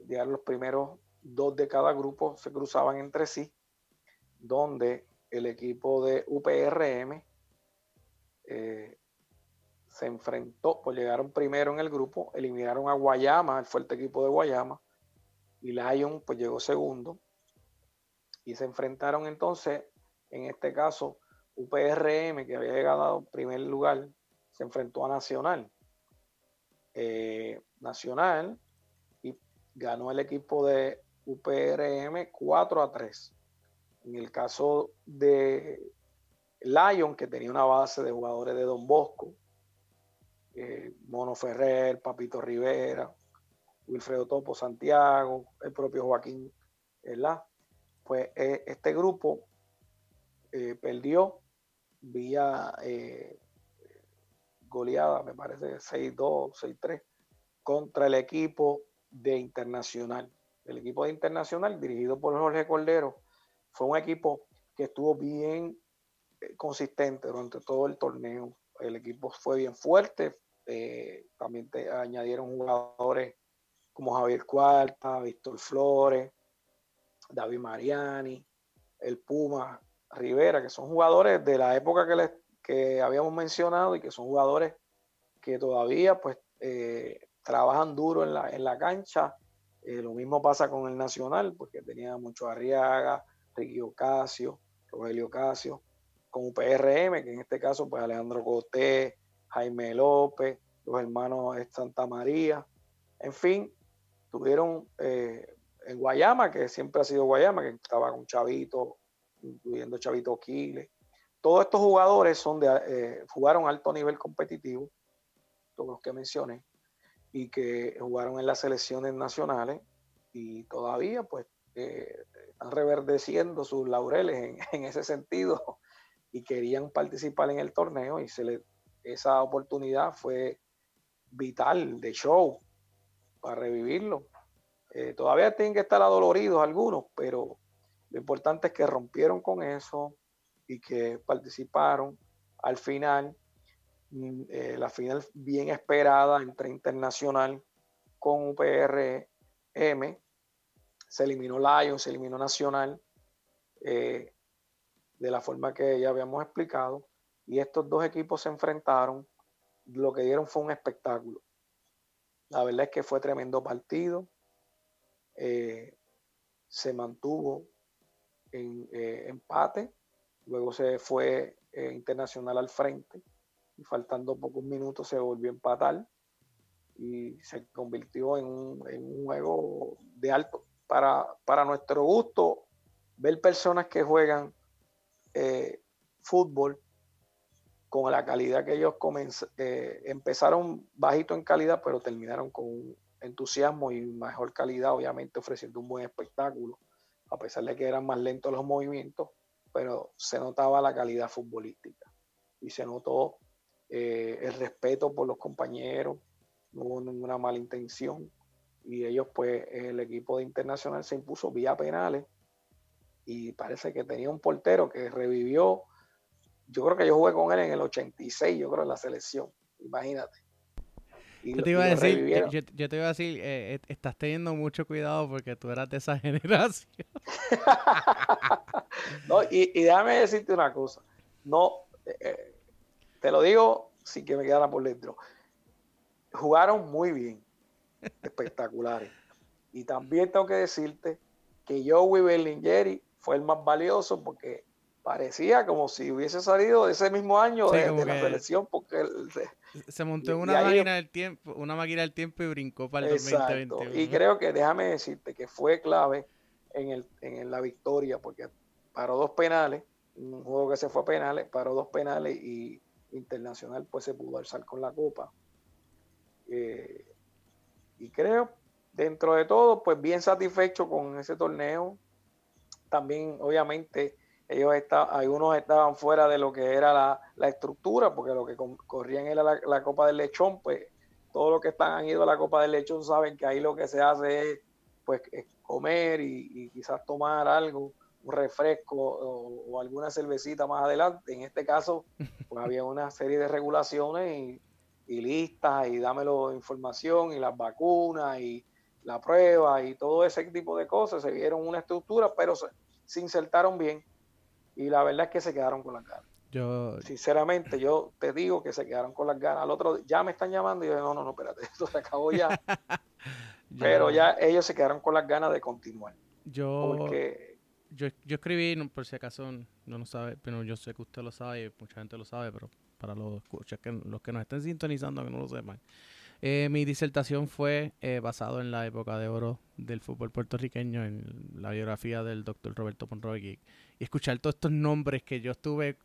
ya los primeros dos de cada grupo se cruzaban entre sí, donde el equipo de UPRM eh, se enfrentó, pues llegaron primero en el grupo, eliminaron a Guayama, el fuerte equipo de Guayama, y Lion pues llegó segundo, y se enfrentaron entonces, en este caso, UPRM, que había llegado a primer lugar, se enfrentó a Nacional. Eh, nacional y ganó el equipo de UPRM 4 a 3. En el caso de Lion, que tenía una base de jugadores de Don Bosco, eh, Mono Ferrer, Papito Rivera, Wilfredo Topo Santiago, el propio Joaquín, ¿verdad? Pues eh, este grupo perdió vía eh, goleada, me parece 6-2, 6-3, contra el equipo de Internacional. El equipo de Internacional, dirigido por Jorge Cordero, fue un equipo que estuvo bien eh, consistente durante todo el torneo. El equipo fue bien fuerte. Eh, también te añadieron jugadores como Javier Cuarta, Víctor Flores, David Mariani, el Puma Rivera, que son jugadores de la época que, les, que habíamos mencionado y que son jugadores que todavía pues eh, trabajan duro en la, en la cancha. lo mismo pasa con el Nacional, porque tenía mucho Arriaga, Ricky Ocasio, Rogelio Ocasio, con UPRM, que en este caso, pues Alejandro Coté, Jaime López, los hermanos Santa María, en fin, tuvieron eh, en Guayama, que siempre ha sido Guayama, que estaba con Chavito, incluyendo Chavito Quiles. Todos estos jugadores son de, eh, jugaron alto nivel competitivo, todos los que mencioné, y que jugaron en las selecciones nacionales y todavía pues eh, están reverdeciendo sus laureles en, ese sentido y querían participar en el torneo y se le, esa oportunidad fue vital de show para revivirlo. Eh, todavía tienen que estar adoloridos algunos, pero lo importante es que rompieron con eso y que participaron al final, mm, eh, la final bien esperada entre Internacional con UPRM se eliminó Lion, se eliminó Nacional, eh, de la forma que ya habíamos explicado, y estos dos equipos se enfrentaron, lo que dieron fue un espectáculo. La verdad es que fue tremendo partido, eh, se mantuvo en eh, empate, luego se fue Internacional al frente, y faltando pocos minutos se volvió a empatar y se convirtió en un, un juego de alto, para, nuestro gusto, ver personas que juegan eh, fútbol con la calidad que ellos eh, empezaron bajito en calidad, pero terminaron con entusiasmo y mejor calidad, obviamente ofreciendo un buen espectáculo, a pesar de que eran más lentos los movimientos, pero se notaba la calidad futbolística y se notó eh, el respeto por los compañeros, no hubo ninguna mala intención y ellos pues el equipo de internacional se impuso vía penales y parece que tenía un portero que revivió, yo creo que yo jugué con él en el 86, yo creo en la selección, imagínate. Yo, te iba a decir, yo, te iba a decir, eh, eh, estás teniendo mucho cuidado porque tú eras de esa generación. no, y, déjame decirte una cosa, no, eh, te lo digo sin que me quedara por dentro, jugaron muy bien espectaculares. Y también tengo que decirte que Joey Berlingeri fue el más valioso porque parecía como si hubiese salido de ese mismo año de, la selección porque se montó en una máquina del tiempo una máquina del tiempo y brincó para el 2020 y creo que déjame decirte que fue clave en, el, en la victoria porque paró dos penales un juego que se fue a penales paró dos penales y internacional pues se pudo alzar con la copa. Eh, y creo, dentro de todo, pues bien satisfecho con ese torneo. También, obviamente, ellos estaban, algunos estaban fuera de lo que era la, estructura, porque lo que corrían era la, Copa del Lechón, pues todos los que están, han ido a la Copa del Lechón saben que ahí lo que se hace es, pues, comer y, quizás tomar algo, un refresco o, alguna cervecita más adelante. En este caso, pues había una serie de regulaciones y y listas y dámelo información y las vacunas y la prueba y todo ese tipo de cosas. Se vieron una estructura, pero se, insertaron bien y la verdad es que se quedaron con las ganas. Yo... Sinceramente, yo te digo que se quedaron con las ganas. Al otro ya me están llamando y yo no, no, no, espérate, esto se acabó ya. Pero ya ellos se quedaron con las ganas de continuar. Yo, yo, yo escribí, por si acaso no lo sabe, pero yo sé que usted lo sabe y mucha gente lo sabe, pero para los, que, los que nos estén sintonizando, que no lo sepan. Eh, mi disertación fue eh, basado en la época de oro del fútbol puertorriqueño, en la biografía del doctor Roberto Ponroy y escuchar todos estos nombres que yo estuve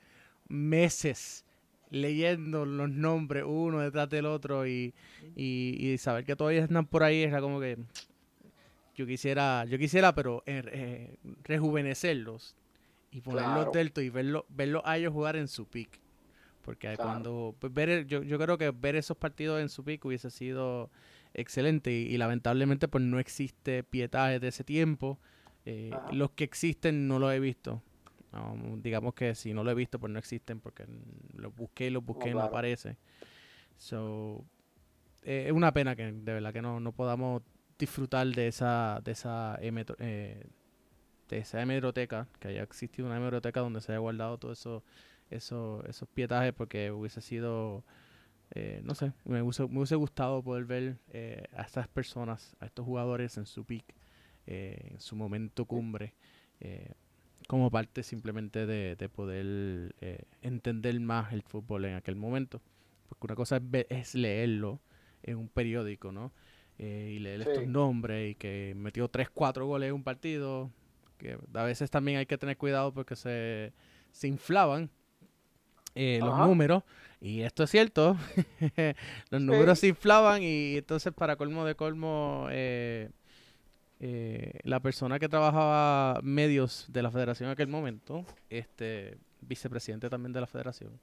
meses leyendo los nombres uno detrás del otro y, y, saber que todavía están por ahí era como que yo quisiera, yo quisiera, pero eh, rejuvenecerlos y ponerlos deltos y verlo, verlo a ellos jugar en su pick. Porque cuando pues, ver yo, yo creo que ver esos partidos en su pick hubiese sido excelente y, lamentablemente pues no existe pietaje de ese tiempo. Eh, los que existen no los he visto. Digamos que si no lo he visto pues no existen porque los busqué y los busqué y no aparece. So, eh, es una pena que de verdad que no, no podamos disfrutar de esa de esa eh, de esa hemeroteca, que haya existido una hemeroteca donde se haya guardado todo eso, eso esos pietajes porque hubiese sido eh, no sé, me hubiese, me hubiese, gustado poder ver eh, a estas personas, a estos jugadores en su peak, eh, en su momento cumbre, como parte simplemente de, de poder entender más el fútbol en aquel momento. Porque una cosa es, leerlo en un periódico, ¿no? y leer estos nombres y que metió 3, 4 goles en un partido, que a veces también hay que tener cuidado porque se, se inflaban eh, los números. Y esto es cierto. los números se inflaban y entonces para colmo de colmo eh, eh, la persona que trabajaba medios de la federación en aquel momento, este vicepresidente también de la federación,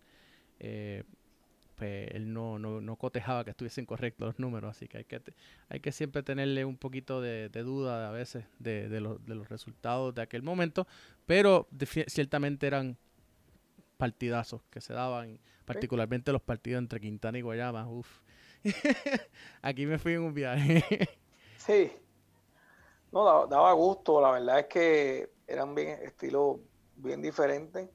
pues él no, no, no, cotejaba que estuviesen correctos los números, así que hay que, hay que siempre tenerle un poquito de, duda a veces de, los resultados de aquel momento, pero ciertamente eran partidazos que se daban, particularmente los partidos entre Quintana y Guayama. Uf. Aquí me fui en un viaje. sí. No, daba, gusto. La verdad es que eran bien estilos bien diferentes.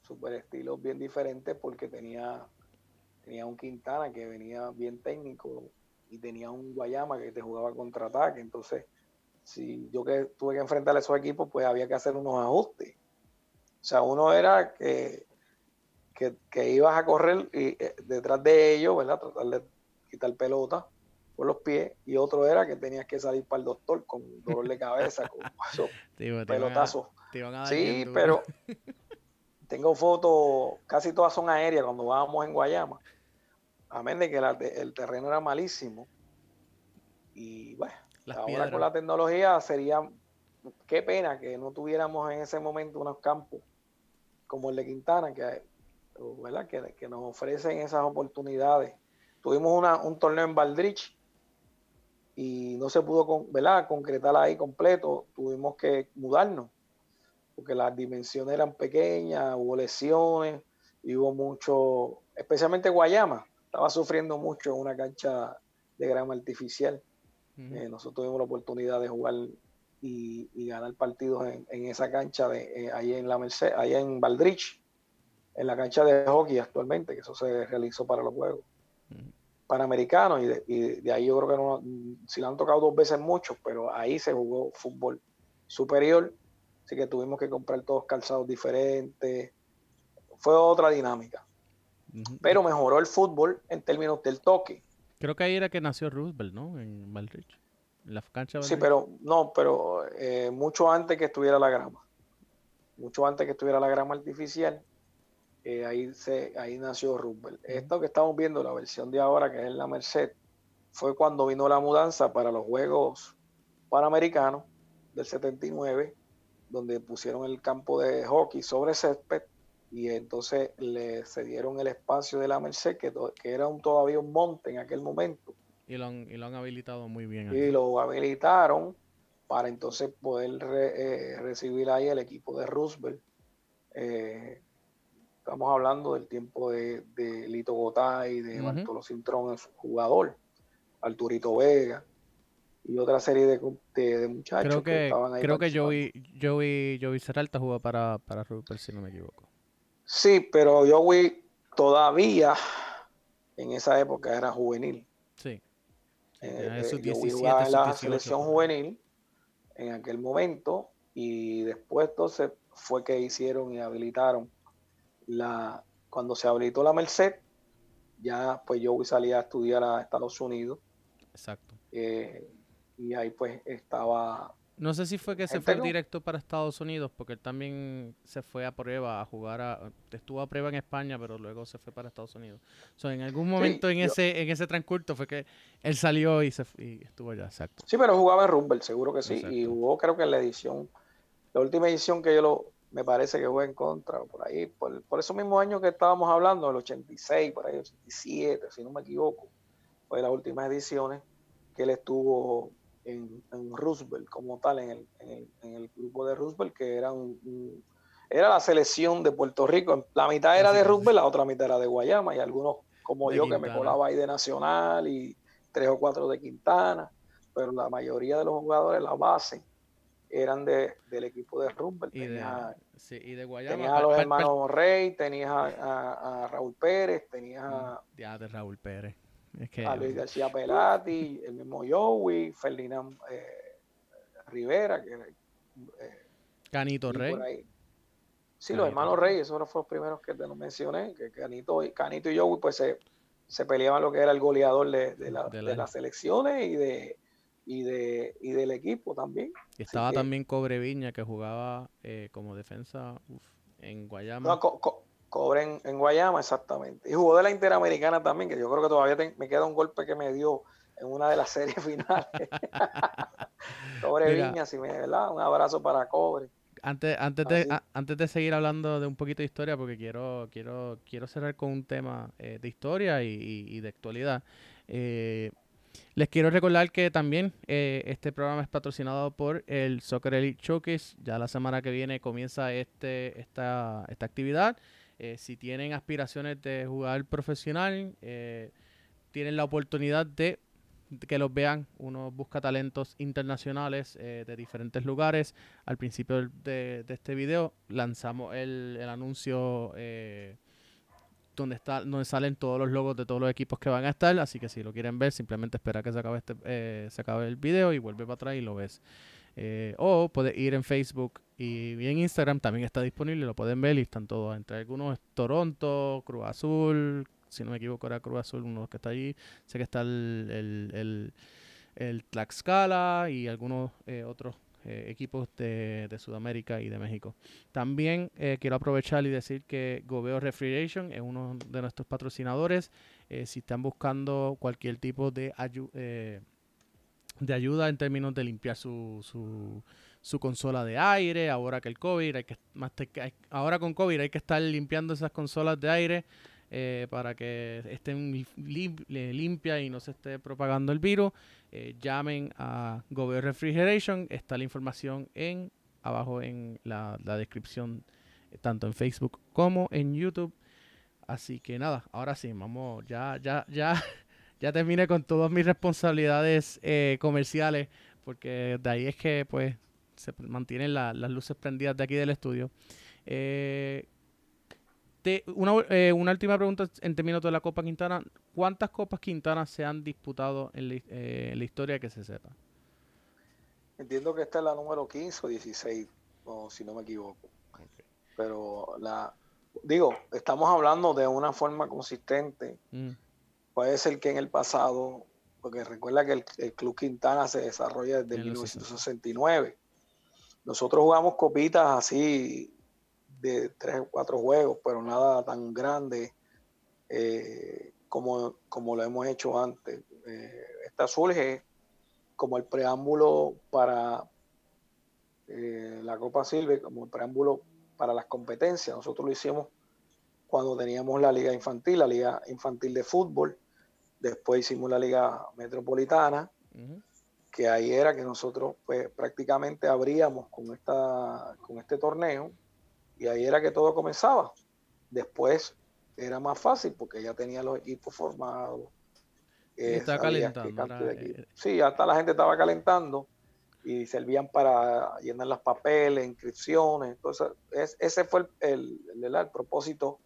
Super estilos bien diferentes porque tenía, tenía un Quintana que venía bien técnico y tenía un Guayama que te jugaba contraataque. Entonces, si yo que tuve que enfrentar a esos equipos, pues había que hacer unos ajustes. O sea, uno era que, que, ibas a correr y, eh, detrás de ellos, ¿verdad? Tratar de quitar pelota por los pies. Y otro era que tenías que salir para el doctor con dolor de cabeza, con pelotazos. sí, pero tengo fotos, casi todas son aéreas cuando vamos en Guayama. Amén de que el terreno era malísimo. Y bueno, ahora con la tecnología sería, qué pena que no tuviéramos en ese momento unos campos como el de Quintana, que, ¿verdad? que, nos ofrecen esas oportunidades. Tuvimos un torneo en Valdrich y no se pudo con, ¿verdad? concretar ahí completo. Tuvimos que mudarnos porque las dimensiones eran pequeñas, hubo lesiones y hubo mucho, especialmente Guayama, estaba sufriendo mucho en una cancha de grama artificial. Eh, nosotros tuvimos la oportunidad de jugar y, ganar partidos en, esa cancha de eh, ahí en la Merced, ahí en Valdrich, en la cancha de hockey actualmente, que eso se realizó para los Juegos Panamericanos, y de, ahí yo creo que no, si lo han tocado dos veces mucho, pero ahí se jugó fútbol superior, así que tuvimos que comprar todos calzados diferentes, fue otra dinámica. Pero mejoró el fútbol en términos del toque. Creo que ahí era que nació Roosevelt, ¿no? En Valdrich. La cancha sí, pero no, pero eh, mucho antes que estuviera la grama. Mucho antes que estuviera la grama artificial, eh, ahí, se, ahí nació Roosevelt. Esto que estamos viendo, la versión de ahora, que es la Merced, fue cuando vino la mudanza para los Juegos Panamericanos del 79, donde pusieron el campo de hockey sobre césped y entonces le cedieron el espacio de la Merced, que, que era un, todavía un monte en aquel momento y lo han, y lo han habilitado muy bien. Y lo habilitaron para entonces poder eh, recibir ahí el equipo de Roosevelt. Eh, estamos hablando del tiempo de, Lito Gotay, de Bartolo Cintrón, su jugador, Arturito Vega y otra serie de, de, muchachos creo que, estaban ahí. Creo que Joey, Joey, Joey Serralta jugó para, para Roosevelt, si no me equivoco. Sí, pero Joey todavía en esa época era juvenil. Sí. Eh, yo jugaba en la selección juvenil en aquel momento y después entonces fue que hicieron y habilitaron la cuando se habilitó la Merced ya pues yo salía a estudiar a Estados Unidos exacto eh, y ahí pues estaba no sé si fue que se fue directo para Estados Unidos, porque él también se fue a prueba a jugar, a, estuvo a prueba en España, pero luego se fue para Estados Unidos. So, en algún momento en ese en ese transcurso fue que él salió y se y estuvo allá, exacto. Sí, pero jugaba en Rumble, seguro que sí, y jugó creo que en la edición, la última edición que yo lo me parece que fue en contra, por ahí, por, por esos mismos años que estábamos hablando, el 86, por ahí, 87, si no me equivoco, fue las últimas ediciones que él estuvo en, Roosevelt como tal, en el, grupo de Roosevelt, que era, un, era la selección de Puerto Rico. La mitad era de Roosevelt, la otra mitad era de Guayama, y algunos como yo que me colaba ahí de Nacional y tres o cuatro de Quintana, pero la mayoría de los jugadores, la base, eran de, del equipo de Roosevelt. Y, de, Guayama. Tenías a los hermanos Rey, tenías a, Raúl Pérez, tenías a... Ya, de Raúl Pérez a Luis García Pelati, el mismo Joey, Ferdinand eh, Rivera, que eh, Canito Rey. Sí, los hermanos Rey, esos fueron los primeros que te lo mencioné, que Canito, Canito y Joey pues se, se peleaban lo que era el goleador de, las elecciones y de y de y del equipo también. Y estaba también Cobre Viña que jugaba eh, como defensa en Guayama. Cobre en, Guayama, exactamente. Y jugó de la Interamericana también, que yo creo que todavía me queda un golpe que me dio en una de las series finales. Cobre Viña, si me ¿verdad? Un abrazo para Cobre. Antes, antes, de, antes de seguir hablando de un poquito de historia, porque quiero, quiero, quiero cerrar con un tema eh, de historia y, de actualidad. Eh, les quiero recordar que también eh, este programa es patrocinado por el Soccer Elite Showcase. Ya la semana que viene comienza este, esta, esta actividad. Eh, si tienen aspiraciones de jugar profesional, eh, tienen la oportunidad de que los vean. Uno busca talentos internacionales de diferentes lugares. Al principio de, este video lanzamos el, anuncio donde está donde salen todos los logos de todos los equipos que van a estar. Así que si lo quieren ver, simplemente espera que se acabe, este, se acabe el video y vuelve para atrás y lo ves. Eh, o puedes ir en Facebook y, en Instagram también está disponible, lo pueden ver y están todos. Entre algunos Toronto, Cruz Azul, si no me equivoco era Cruz Azul, uno que está allí. Sé que está el, el, Tlaxcala y algunos eh, otros eh, equipos de, Sudamérica y de México. También quiero aprovechar y decir que Gobeo Refrigeration es uno de nuestros patrocinadores. si están buscando cualquier tipo de ayuda de ayuda en términos de limpiar su, su, su, consola de aire. Ahora que el COVID, hay que, más ahora con COVID hay que estar limpiando esas consolas de aire eh, para que estén limpias y no se esté propagando el virus. Eh, llamen a Gover Refrigeration. Está la información en abajo en la, descripción, eh, tanto en Facebook como en YouTube. Así que nada, ahora sí, vamos, ya, ya, ya. ya terminé con todas mis responsabilidades comerciales, porque de ahí es que pues se mantienen las luces prendidas de aquí del estudio. Una, eh, una, última pregunta en términos de la Copa Quintana. ¿Cuántas Copas Quintana se han disputado en la, historia que se sepa? Entiendo que esta es la número 15 o 16, o si no me equivoco. Pero la digo, estamos hablando de una forma consistente. Mm puede ser que en el pasado, porque recuerda que el, Club Quintana se desarrolla desde 1969. Nosotros jugamos copitas así de tres o cuatro juegos, pero nada tan grande eh, como, como lo hemos hecho antes. Eh, esta surge como el preámbulo para eh, la Copa Silve, como el preámbulo para las competencias. Nosotros lo hicimos cuando teníamos la liga infantil, la liga infantil de fútbol. Después hicimos la liga metropolitana, que ahí era que nosotros pues, prácticamente abríamos con, esta, con este torneo y ahí era que todo comenzaba. Después era más fácil porque ya tenía los equipos formados. está calentando. Eh, sí, hasta la gente estaba calentando y servían para llenar las papeles, inscripciones. Entonces, ese fue el, el propósito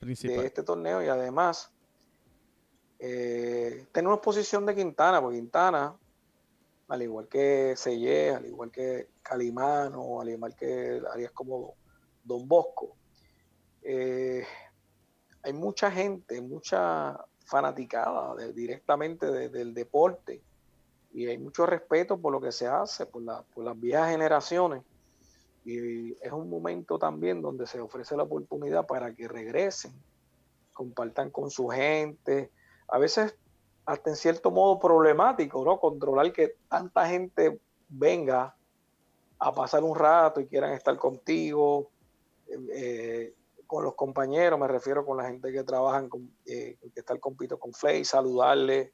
de este torneo y además eh, tenemos posición de Quintana, porque Quintana, al igual que Selle, al igual que Calimano, al igual que áreas como Don Bosco, eh, hay mucha gente, mucha fanaticada directamente del deporte y hay mucho respeto por lo que se hace, por, por las viejas generaciones. Y es un momento también donde se ofrece la oportunidad para que regresen, compartan con su gente. A veces hasta en cierto modo problemático, ¿no? Controlar que tanta gente venga a pasar un rato y quieran estar contigo. Eh, con los compañeros, me refiero con la gente que trabajan, con, eh, que está el compito con Flay, saludarle,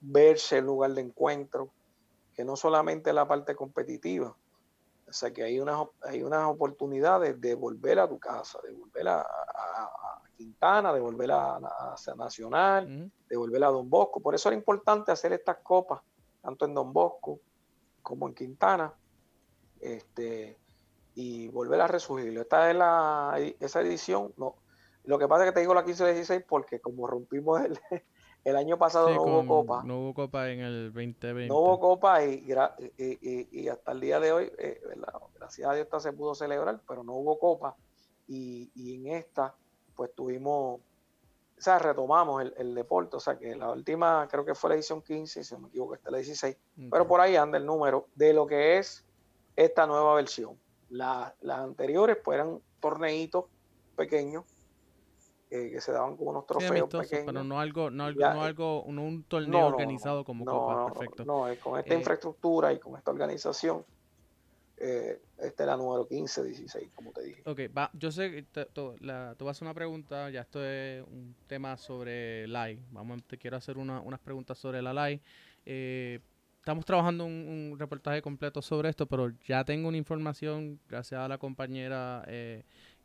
verse en lugar de encuentro, que no solamente la parte competitiva, o sea que hay unas, hay unas oportunidades de volver a tu casa, de volver a, Quintana, de volver a, a Nacional, de volver a Don Bosco. Por eso era importante hacer estas copas, tanto en Don Bosco como en Quintana, este, y volver a resurgirlo. Esta es la, esa edición, no. Lo que pasa es que te digo la 15-16 porque como rompimos el, el año pasado no hubo copa. No hubo copa en el 2020. No hubo copa y, y, hasta el día de hoy, eh, gracias a Dios, esta se pudo celebrar, pero no hubo copa. Y, en esta, pues tuvimos, o sea, retomamos el, deporte. O sea, que la última, creo que fue la edición 15, si no me equivoco, esta es la 16. Pero por ahí anda el número de lo que es esta nueva versión. Las anteriores, pues eran torneitos pequeños que se daban como unos trofeos pequeños. Pero no algo, no algo, no algo, un torneo organizado como Copa, perfecto. No, con esta eh, infraestructura y con esta organización, eh, esta es la número 15, 16, como te dije. Ok, va, yo sé que te, la, vas a hacer una pregunta, ya esto es un tema sobre LAI. Vamos, te quiero hacer una, unas preguntas sobre la LAI. Eh, estamos trabajando un, reportaje completo sobre esto, pero ya tengo una información, gracias a la compañera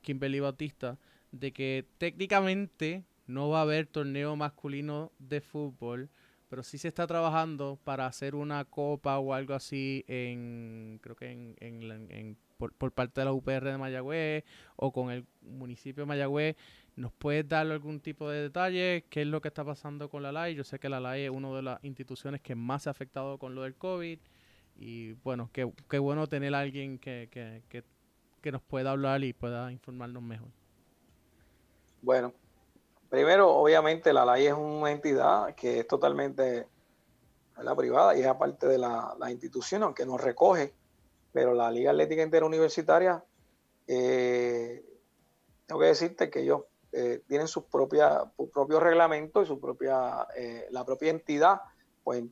Kimberly Bautista, de que técnicamente no va a haber torneo masculino de fútbol, pero sí se está trabajando para hacer una copa o algo así en, creo que en, en, por, parte de la UPR de Mayagüez o con el municipio de Mayagüez. ¿Nos puedes dar algún tipo de detalle? ¿Qué es lo que está pasando con la LAI? Yo sé que la LAI es una de las instituciones que más se ha afectado con lo del COVID. Y bueno, qué, qué bueno tener a alguien que, que, que, que nos pueda hablar y pueda informarnos mejor. Bueno, primero, obviamente, la LAI es una entidad que es totalmente la privada y es aparte de la, institución, aunque nos recoge, pero la Liga Atlética Interuniversitaria, eh, tengo que decirte que ellos eh, tienen sus propias, propios reglamentos y su propia, eh, la propia entidad, pues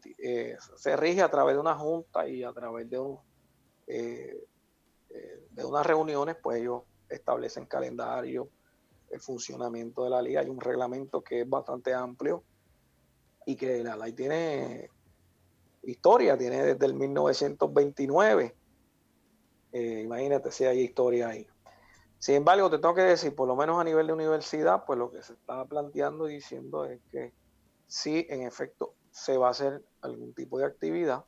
se rige a través de una junta y a través de, un, de unas reuniones, pues ellos establecen calendario, el funcionamiento de la liga. Hay un reglamento que es bastante amplio y que la ley tiene historia, tiene desde el 1929. Eh, imagínate si hay historia ahí. Sin embargo, te tengo que decir, por lo menos a nivel de universidad, pues lo que se está planteando y diciendo es que sí, en efecto, se va a hacer algún tipo de actividad.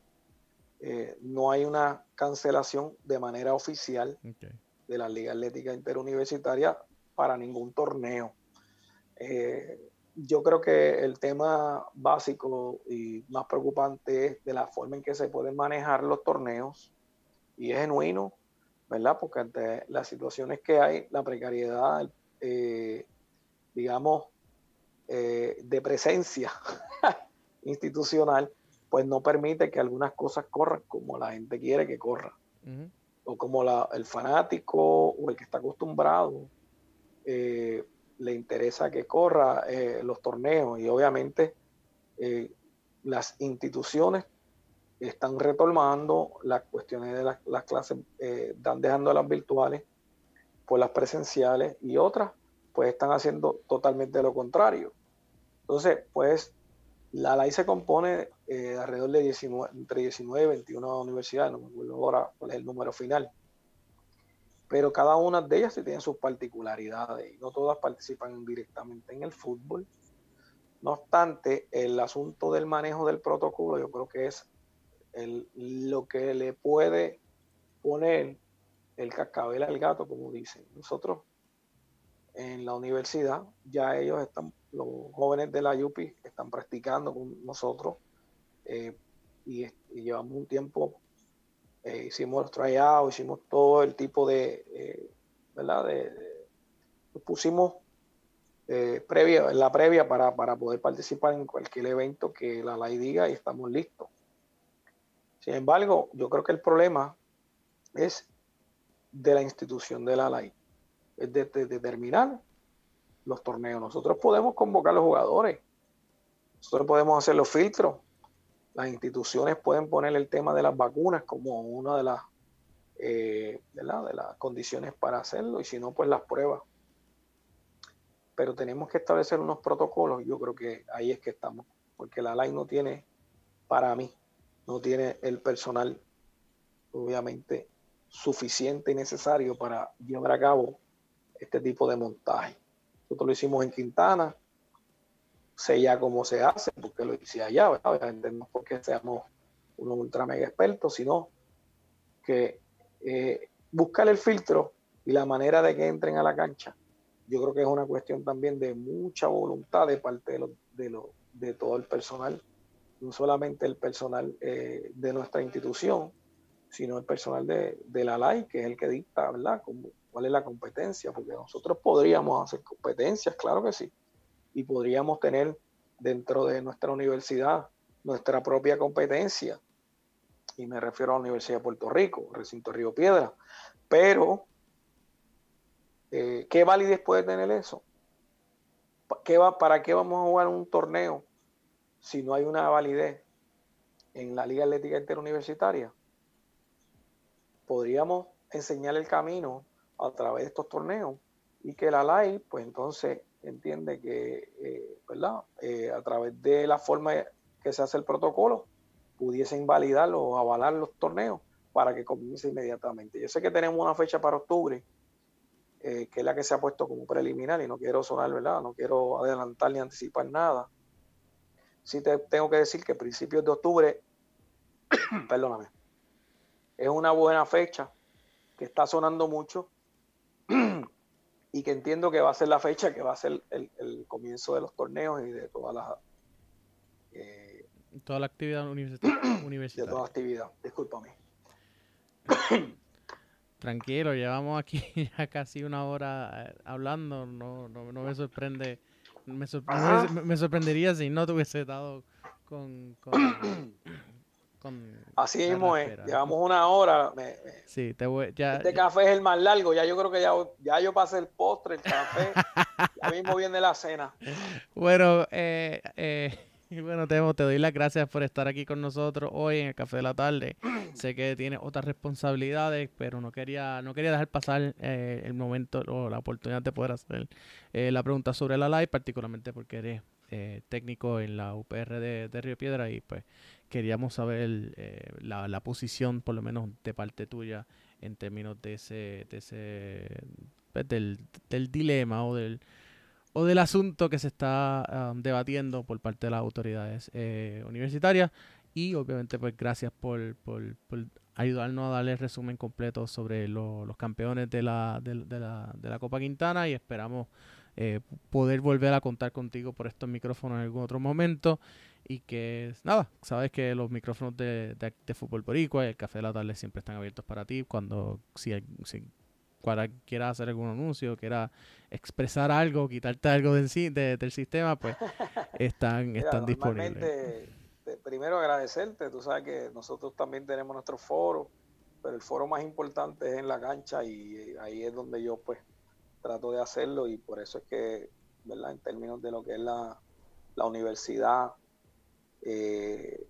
Eh, no hay una cancelación de manera oficial de la Liga Atlética Interuniversitaria para ningún torneo. Eh, yo creo que el tema básico y más preocupante es de la forma en que se pueden manejar los torneos y es genuino, ¿verdad? Porque ante las situaciones que hay, la precariedad, eh, digamos, eh, de presencia institucional, pues no permite que algunas cosas corran como la gente quiere que corra. O como el fanático o el que está acostumbrado eh, le interesa que corra eh, los torneos y obviamente eh, las instituciones están retomando las cuestiones de las, clases, están dejando las virtuales por las presenciales y otras pues están haciendo totalmente lo contrario. Entonces, pues la ley se compone de alrededor de 19, entre 19 y 21 universidades, no me acuerdo ahora cuál es el número final pero cada una de ellas tiene sus particularidades y no todas participan directamente en el fútbol. No obstante, el asunto del manejo del protocolo yo creo que es lo que le puede poner el cascabel al gato, como dicen. Nosotros en la universidad, ya ellos están, los jóvenes de la UPI están practicando con nosotros eh, y, llevamos un tiempo eh, hicimos los tryouts, hicimos todo el tipo de, eh, ¿verdad? De, pusimos eh, previa, en la previa para, poder participar en cualquier evento que la ley diga y estamos listos. Sin embargo, yo creo que el problema es de la institución de la ley, es de, de determinar los torneos. Nosotros podemos convocar a los jugadores, nosotros podemos hacer los filtros, las instituciones pueden poner el tema de las vacunas como una de las eh, de las condiciones para hacerlo y si no, pues las pruebas. Pero tenemos que establecer unos protocolos, yo creo que ahí es que estamos, porque la LAI no tiene, para mí, no tiene el personal, obviamente, suficiente y necesario para llevar a cabo este tipo de montaje. Nosotros lo hicimos en Quintana, sé ya cómo se hace, porque lo hice allá, ¿verdad? No porque seamos unos ultra mega expertos, sino que eh, buscar el filtro y la manera de que entren a la cancha, yo creo que es una cuestión también de mucha voluntad de parte de, de, todo el personal, no solamente el personal eh, de nuestra institución, sino el personal de, la LAI, que es el que dicta, ¿verdad?, cuál es la competencia, porque nosotros podríamos hacer competencias, claro que sí, y podríamos tener dentro de nuestra universidad nuestra propia competencia, y me refiero a la Universidad de Puerto Rico, recinto Río Piedra, pero eh, ¿qué validez puede tener eso? ¿Qué va, ¿Para qué vamos a jugar un torneo si no hay una validez en la Liga Atlética Interuniversitaria? Podríamos enseñar el camino a través de estos torneos y que la LAI, pues entonces entiende que, eh, ¿verdad? Eh, a través de la forma que se hace el protocolo, pudiese invalidar o avalar los torneos para que comience inmediatamente. Yo sé que tenemos una fecha para octubre, eh, que es la que se ha puesto como preliminar y no quiero sonar, ¿verdad? No quiero adelantar ni anticipar nada. Sí te tengo que decir que principios de octubre, perdóname, es una buena fecha que está sonando mucho y que entiendo que va a ser la fecha que va a ser el, comienzo de los torneos y de todas las eh, toda la actividad universitaria. de toda la actividad, discúlpame. Tranquilo, llevamos aquí ya casi una hora eh, hablando, no, no, me sorprende, me, me, sorprendería si no te hubiese dado con, Así mismo es, llevamos una hora. sí, te voy, ya, este café es el más largo, ya yo creo que ya, ya yo pasé el postre, el café, ya mismo viene la cena. Bueno, eh, eh, bueno, Temo, te doy las gracias por estar aquí con nosotros hoy en el Café de la Tarde. sé que tienes otras responsabilidades, pero no quería, no quería dejar pasar eh, el momento o la oportunidad de poder hacer la pregunta sobre la live, particularmente porque eres técnico en la UPR de, de Río Piedra y pues queríamos saber eh, la, posición, por lo menos de parte tuya, en términos de ese, de ese pues, del, dilema o del, o del asunto que se está um, debatiendo por parte de las autoridades eh, universitarias. Y obviamente, pues gracias por, por, ayudarnos a darle el resumen completo sobre los campeones de la, de, la, de la Copa Quintana y esperamos eh, poder volver a contar contigo por estos micrófonos en algún otro momento y que nada, sabes que los micrófonos de, de, Fútbol Boricua y el Café de la Tarde siempre están abiertos para ti cuando si, si quieras hacer algún anuncio, quiera expresar algo, quitarte algo del, del sistema, pues están, están disponibles. Primero agradecerte, tú sabes que nosotros también tenemos nuestro foro, pero el foro más importante es en la cancha y ahí es donde yo pues trato de hacerlo y por eso es que, ¿verdad? En términos de lo que es la, la universidad, eh,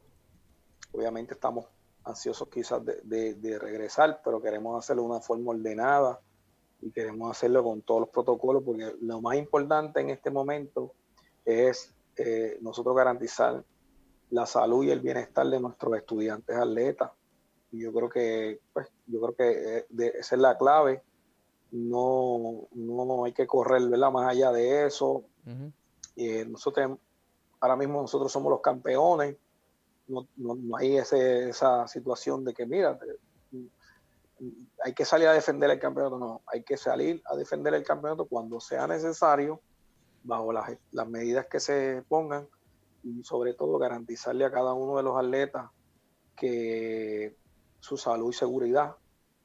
obviamente estamos ansiosos quizás de, regresar, pero queremos hacerlo de una forma ordenada y queremos hacerlo con todos los protocolos, porque lo más importante en este momento es eh, nosotros garantizar la salud y el bienestar de nuestros estudiantes atletas. Y yo creo que, pues, yo creo que eh, esa es la clave. No, no hay que correr más allá de eso. y nosotros ahora mismo nosotros somos los campeones, no, hay esa situación de que, mira, hay que salir a defender el campeonato, no, hay que salir a defender el campeonato cuando sea necesario, bajo las, medidas que se pongan y sobre todo garantizarle a cada uno de los atletas que su salud y seguridad,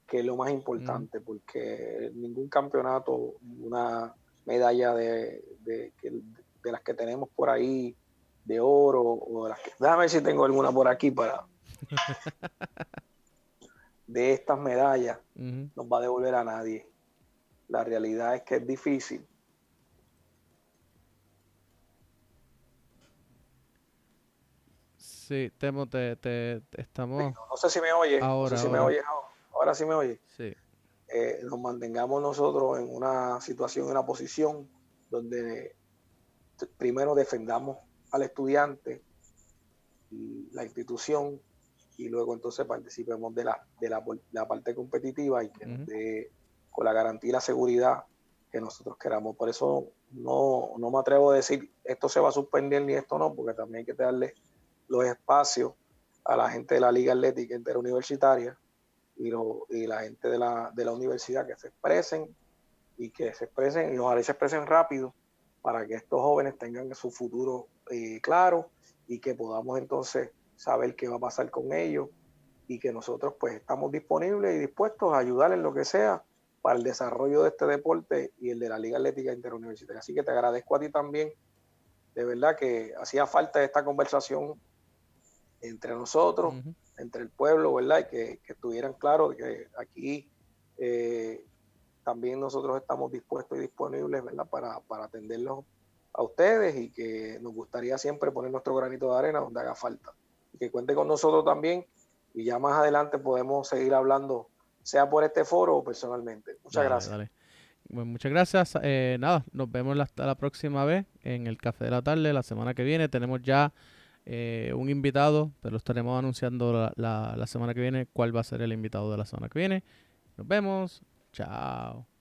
que es lo más importante, porque ningún campeonato, ninguna medalla de, de, las que tenemos por ahí de oro o las que... Déjame ver si tengo alguna por aquí para... de estas medallas nos va a devolver a nadie. La realidad es que es difícil. Sí, Temo, te, estamos... no sé si me oyes. Ahora, no sé si me oyes ahora sí me oye, Sí. eh, nos mantengamos nosotros en una situación, en una posición donde primero defendamos al estudiante y la institución y luego entonces participemos de la, de la, parte competitiva y que dé con la garantía y la seguridad que nosotros queramos. Por eso no, no me atrevo a decir esto se va a suspender ni esto no, porque también hay que darle los espacios a la gente de la Liga Atlética Interuniversitaria y, lo- y la gente de la, de la universidad que se expresen y que se expresen y ojalá se expresen rápido para que estos jóvenes tengan su futuro eh, claro y que podamos entonces saber qué va a pasar con ellos y que nosotros pues estamos disponibles y dispuestos a ayudar en lo que sea para el desarrollo de este deporte y el de la Liga Atlética Interuniversitaria. Así que te agradezco a ti también, de verdad que hacía falta esta conversación entre nosotros, entre el pueblo, ¿verdad? Y que, que estuvieran claros que aquí eh, también nosotros estamos dispuestos y disponibles, ¿verdad? Para, para atenderlos a ustedes y que nos gustaría siempre poner nuestro granito de arena donde haga falta. Y que cuente con nosotros también y ya más adelante podemos seguir hablando, sea por este foro o personalmente. Muchas Dale, gracias. dale. Bueno, muchas gracias. Eh, nada, nos vemos hasta la próxima vez en el Café de la Tarde. La semana que viene tenemos ya eh, un invitado, pero estaremos anunciando la, la, la semana que viene cuál va a ser el invitado de la semana que viene. Nos vemos. Chao.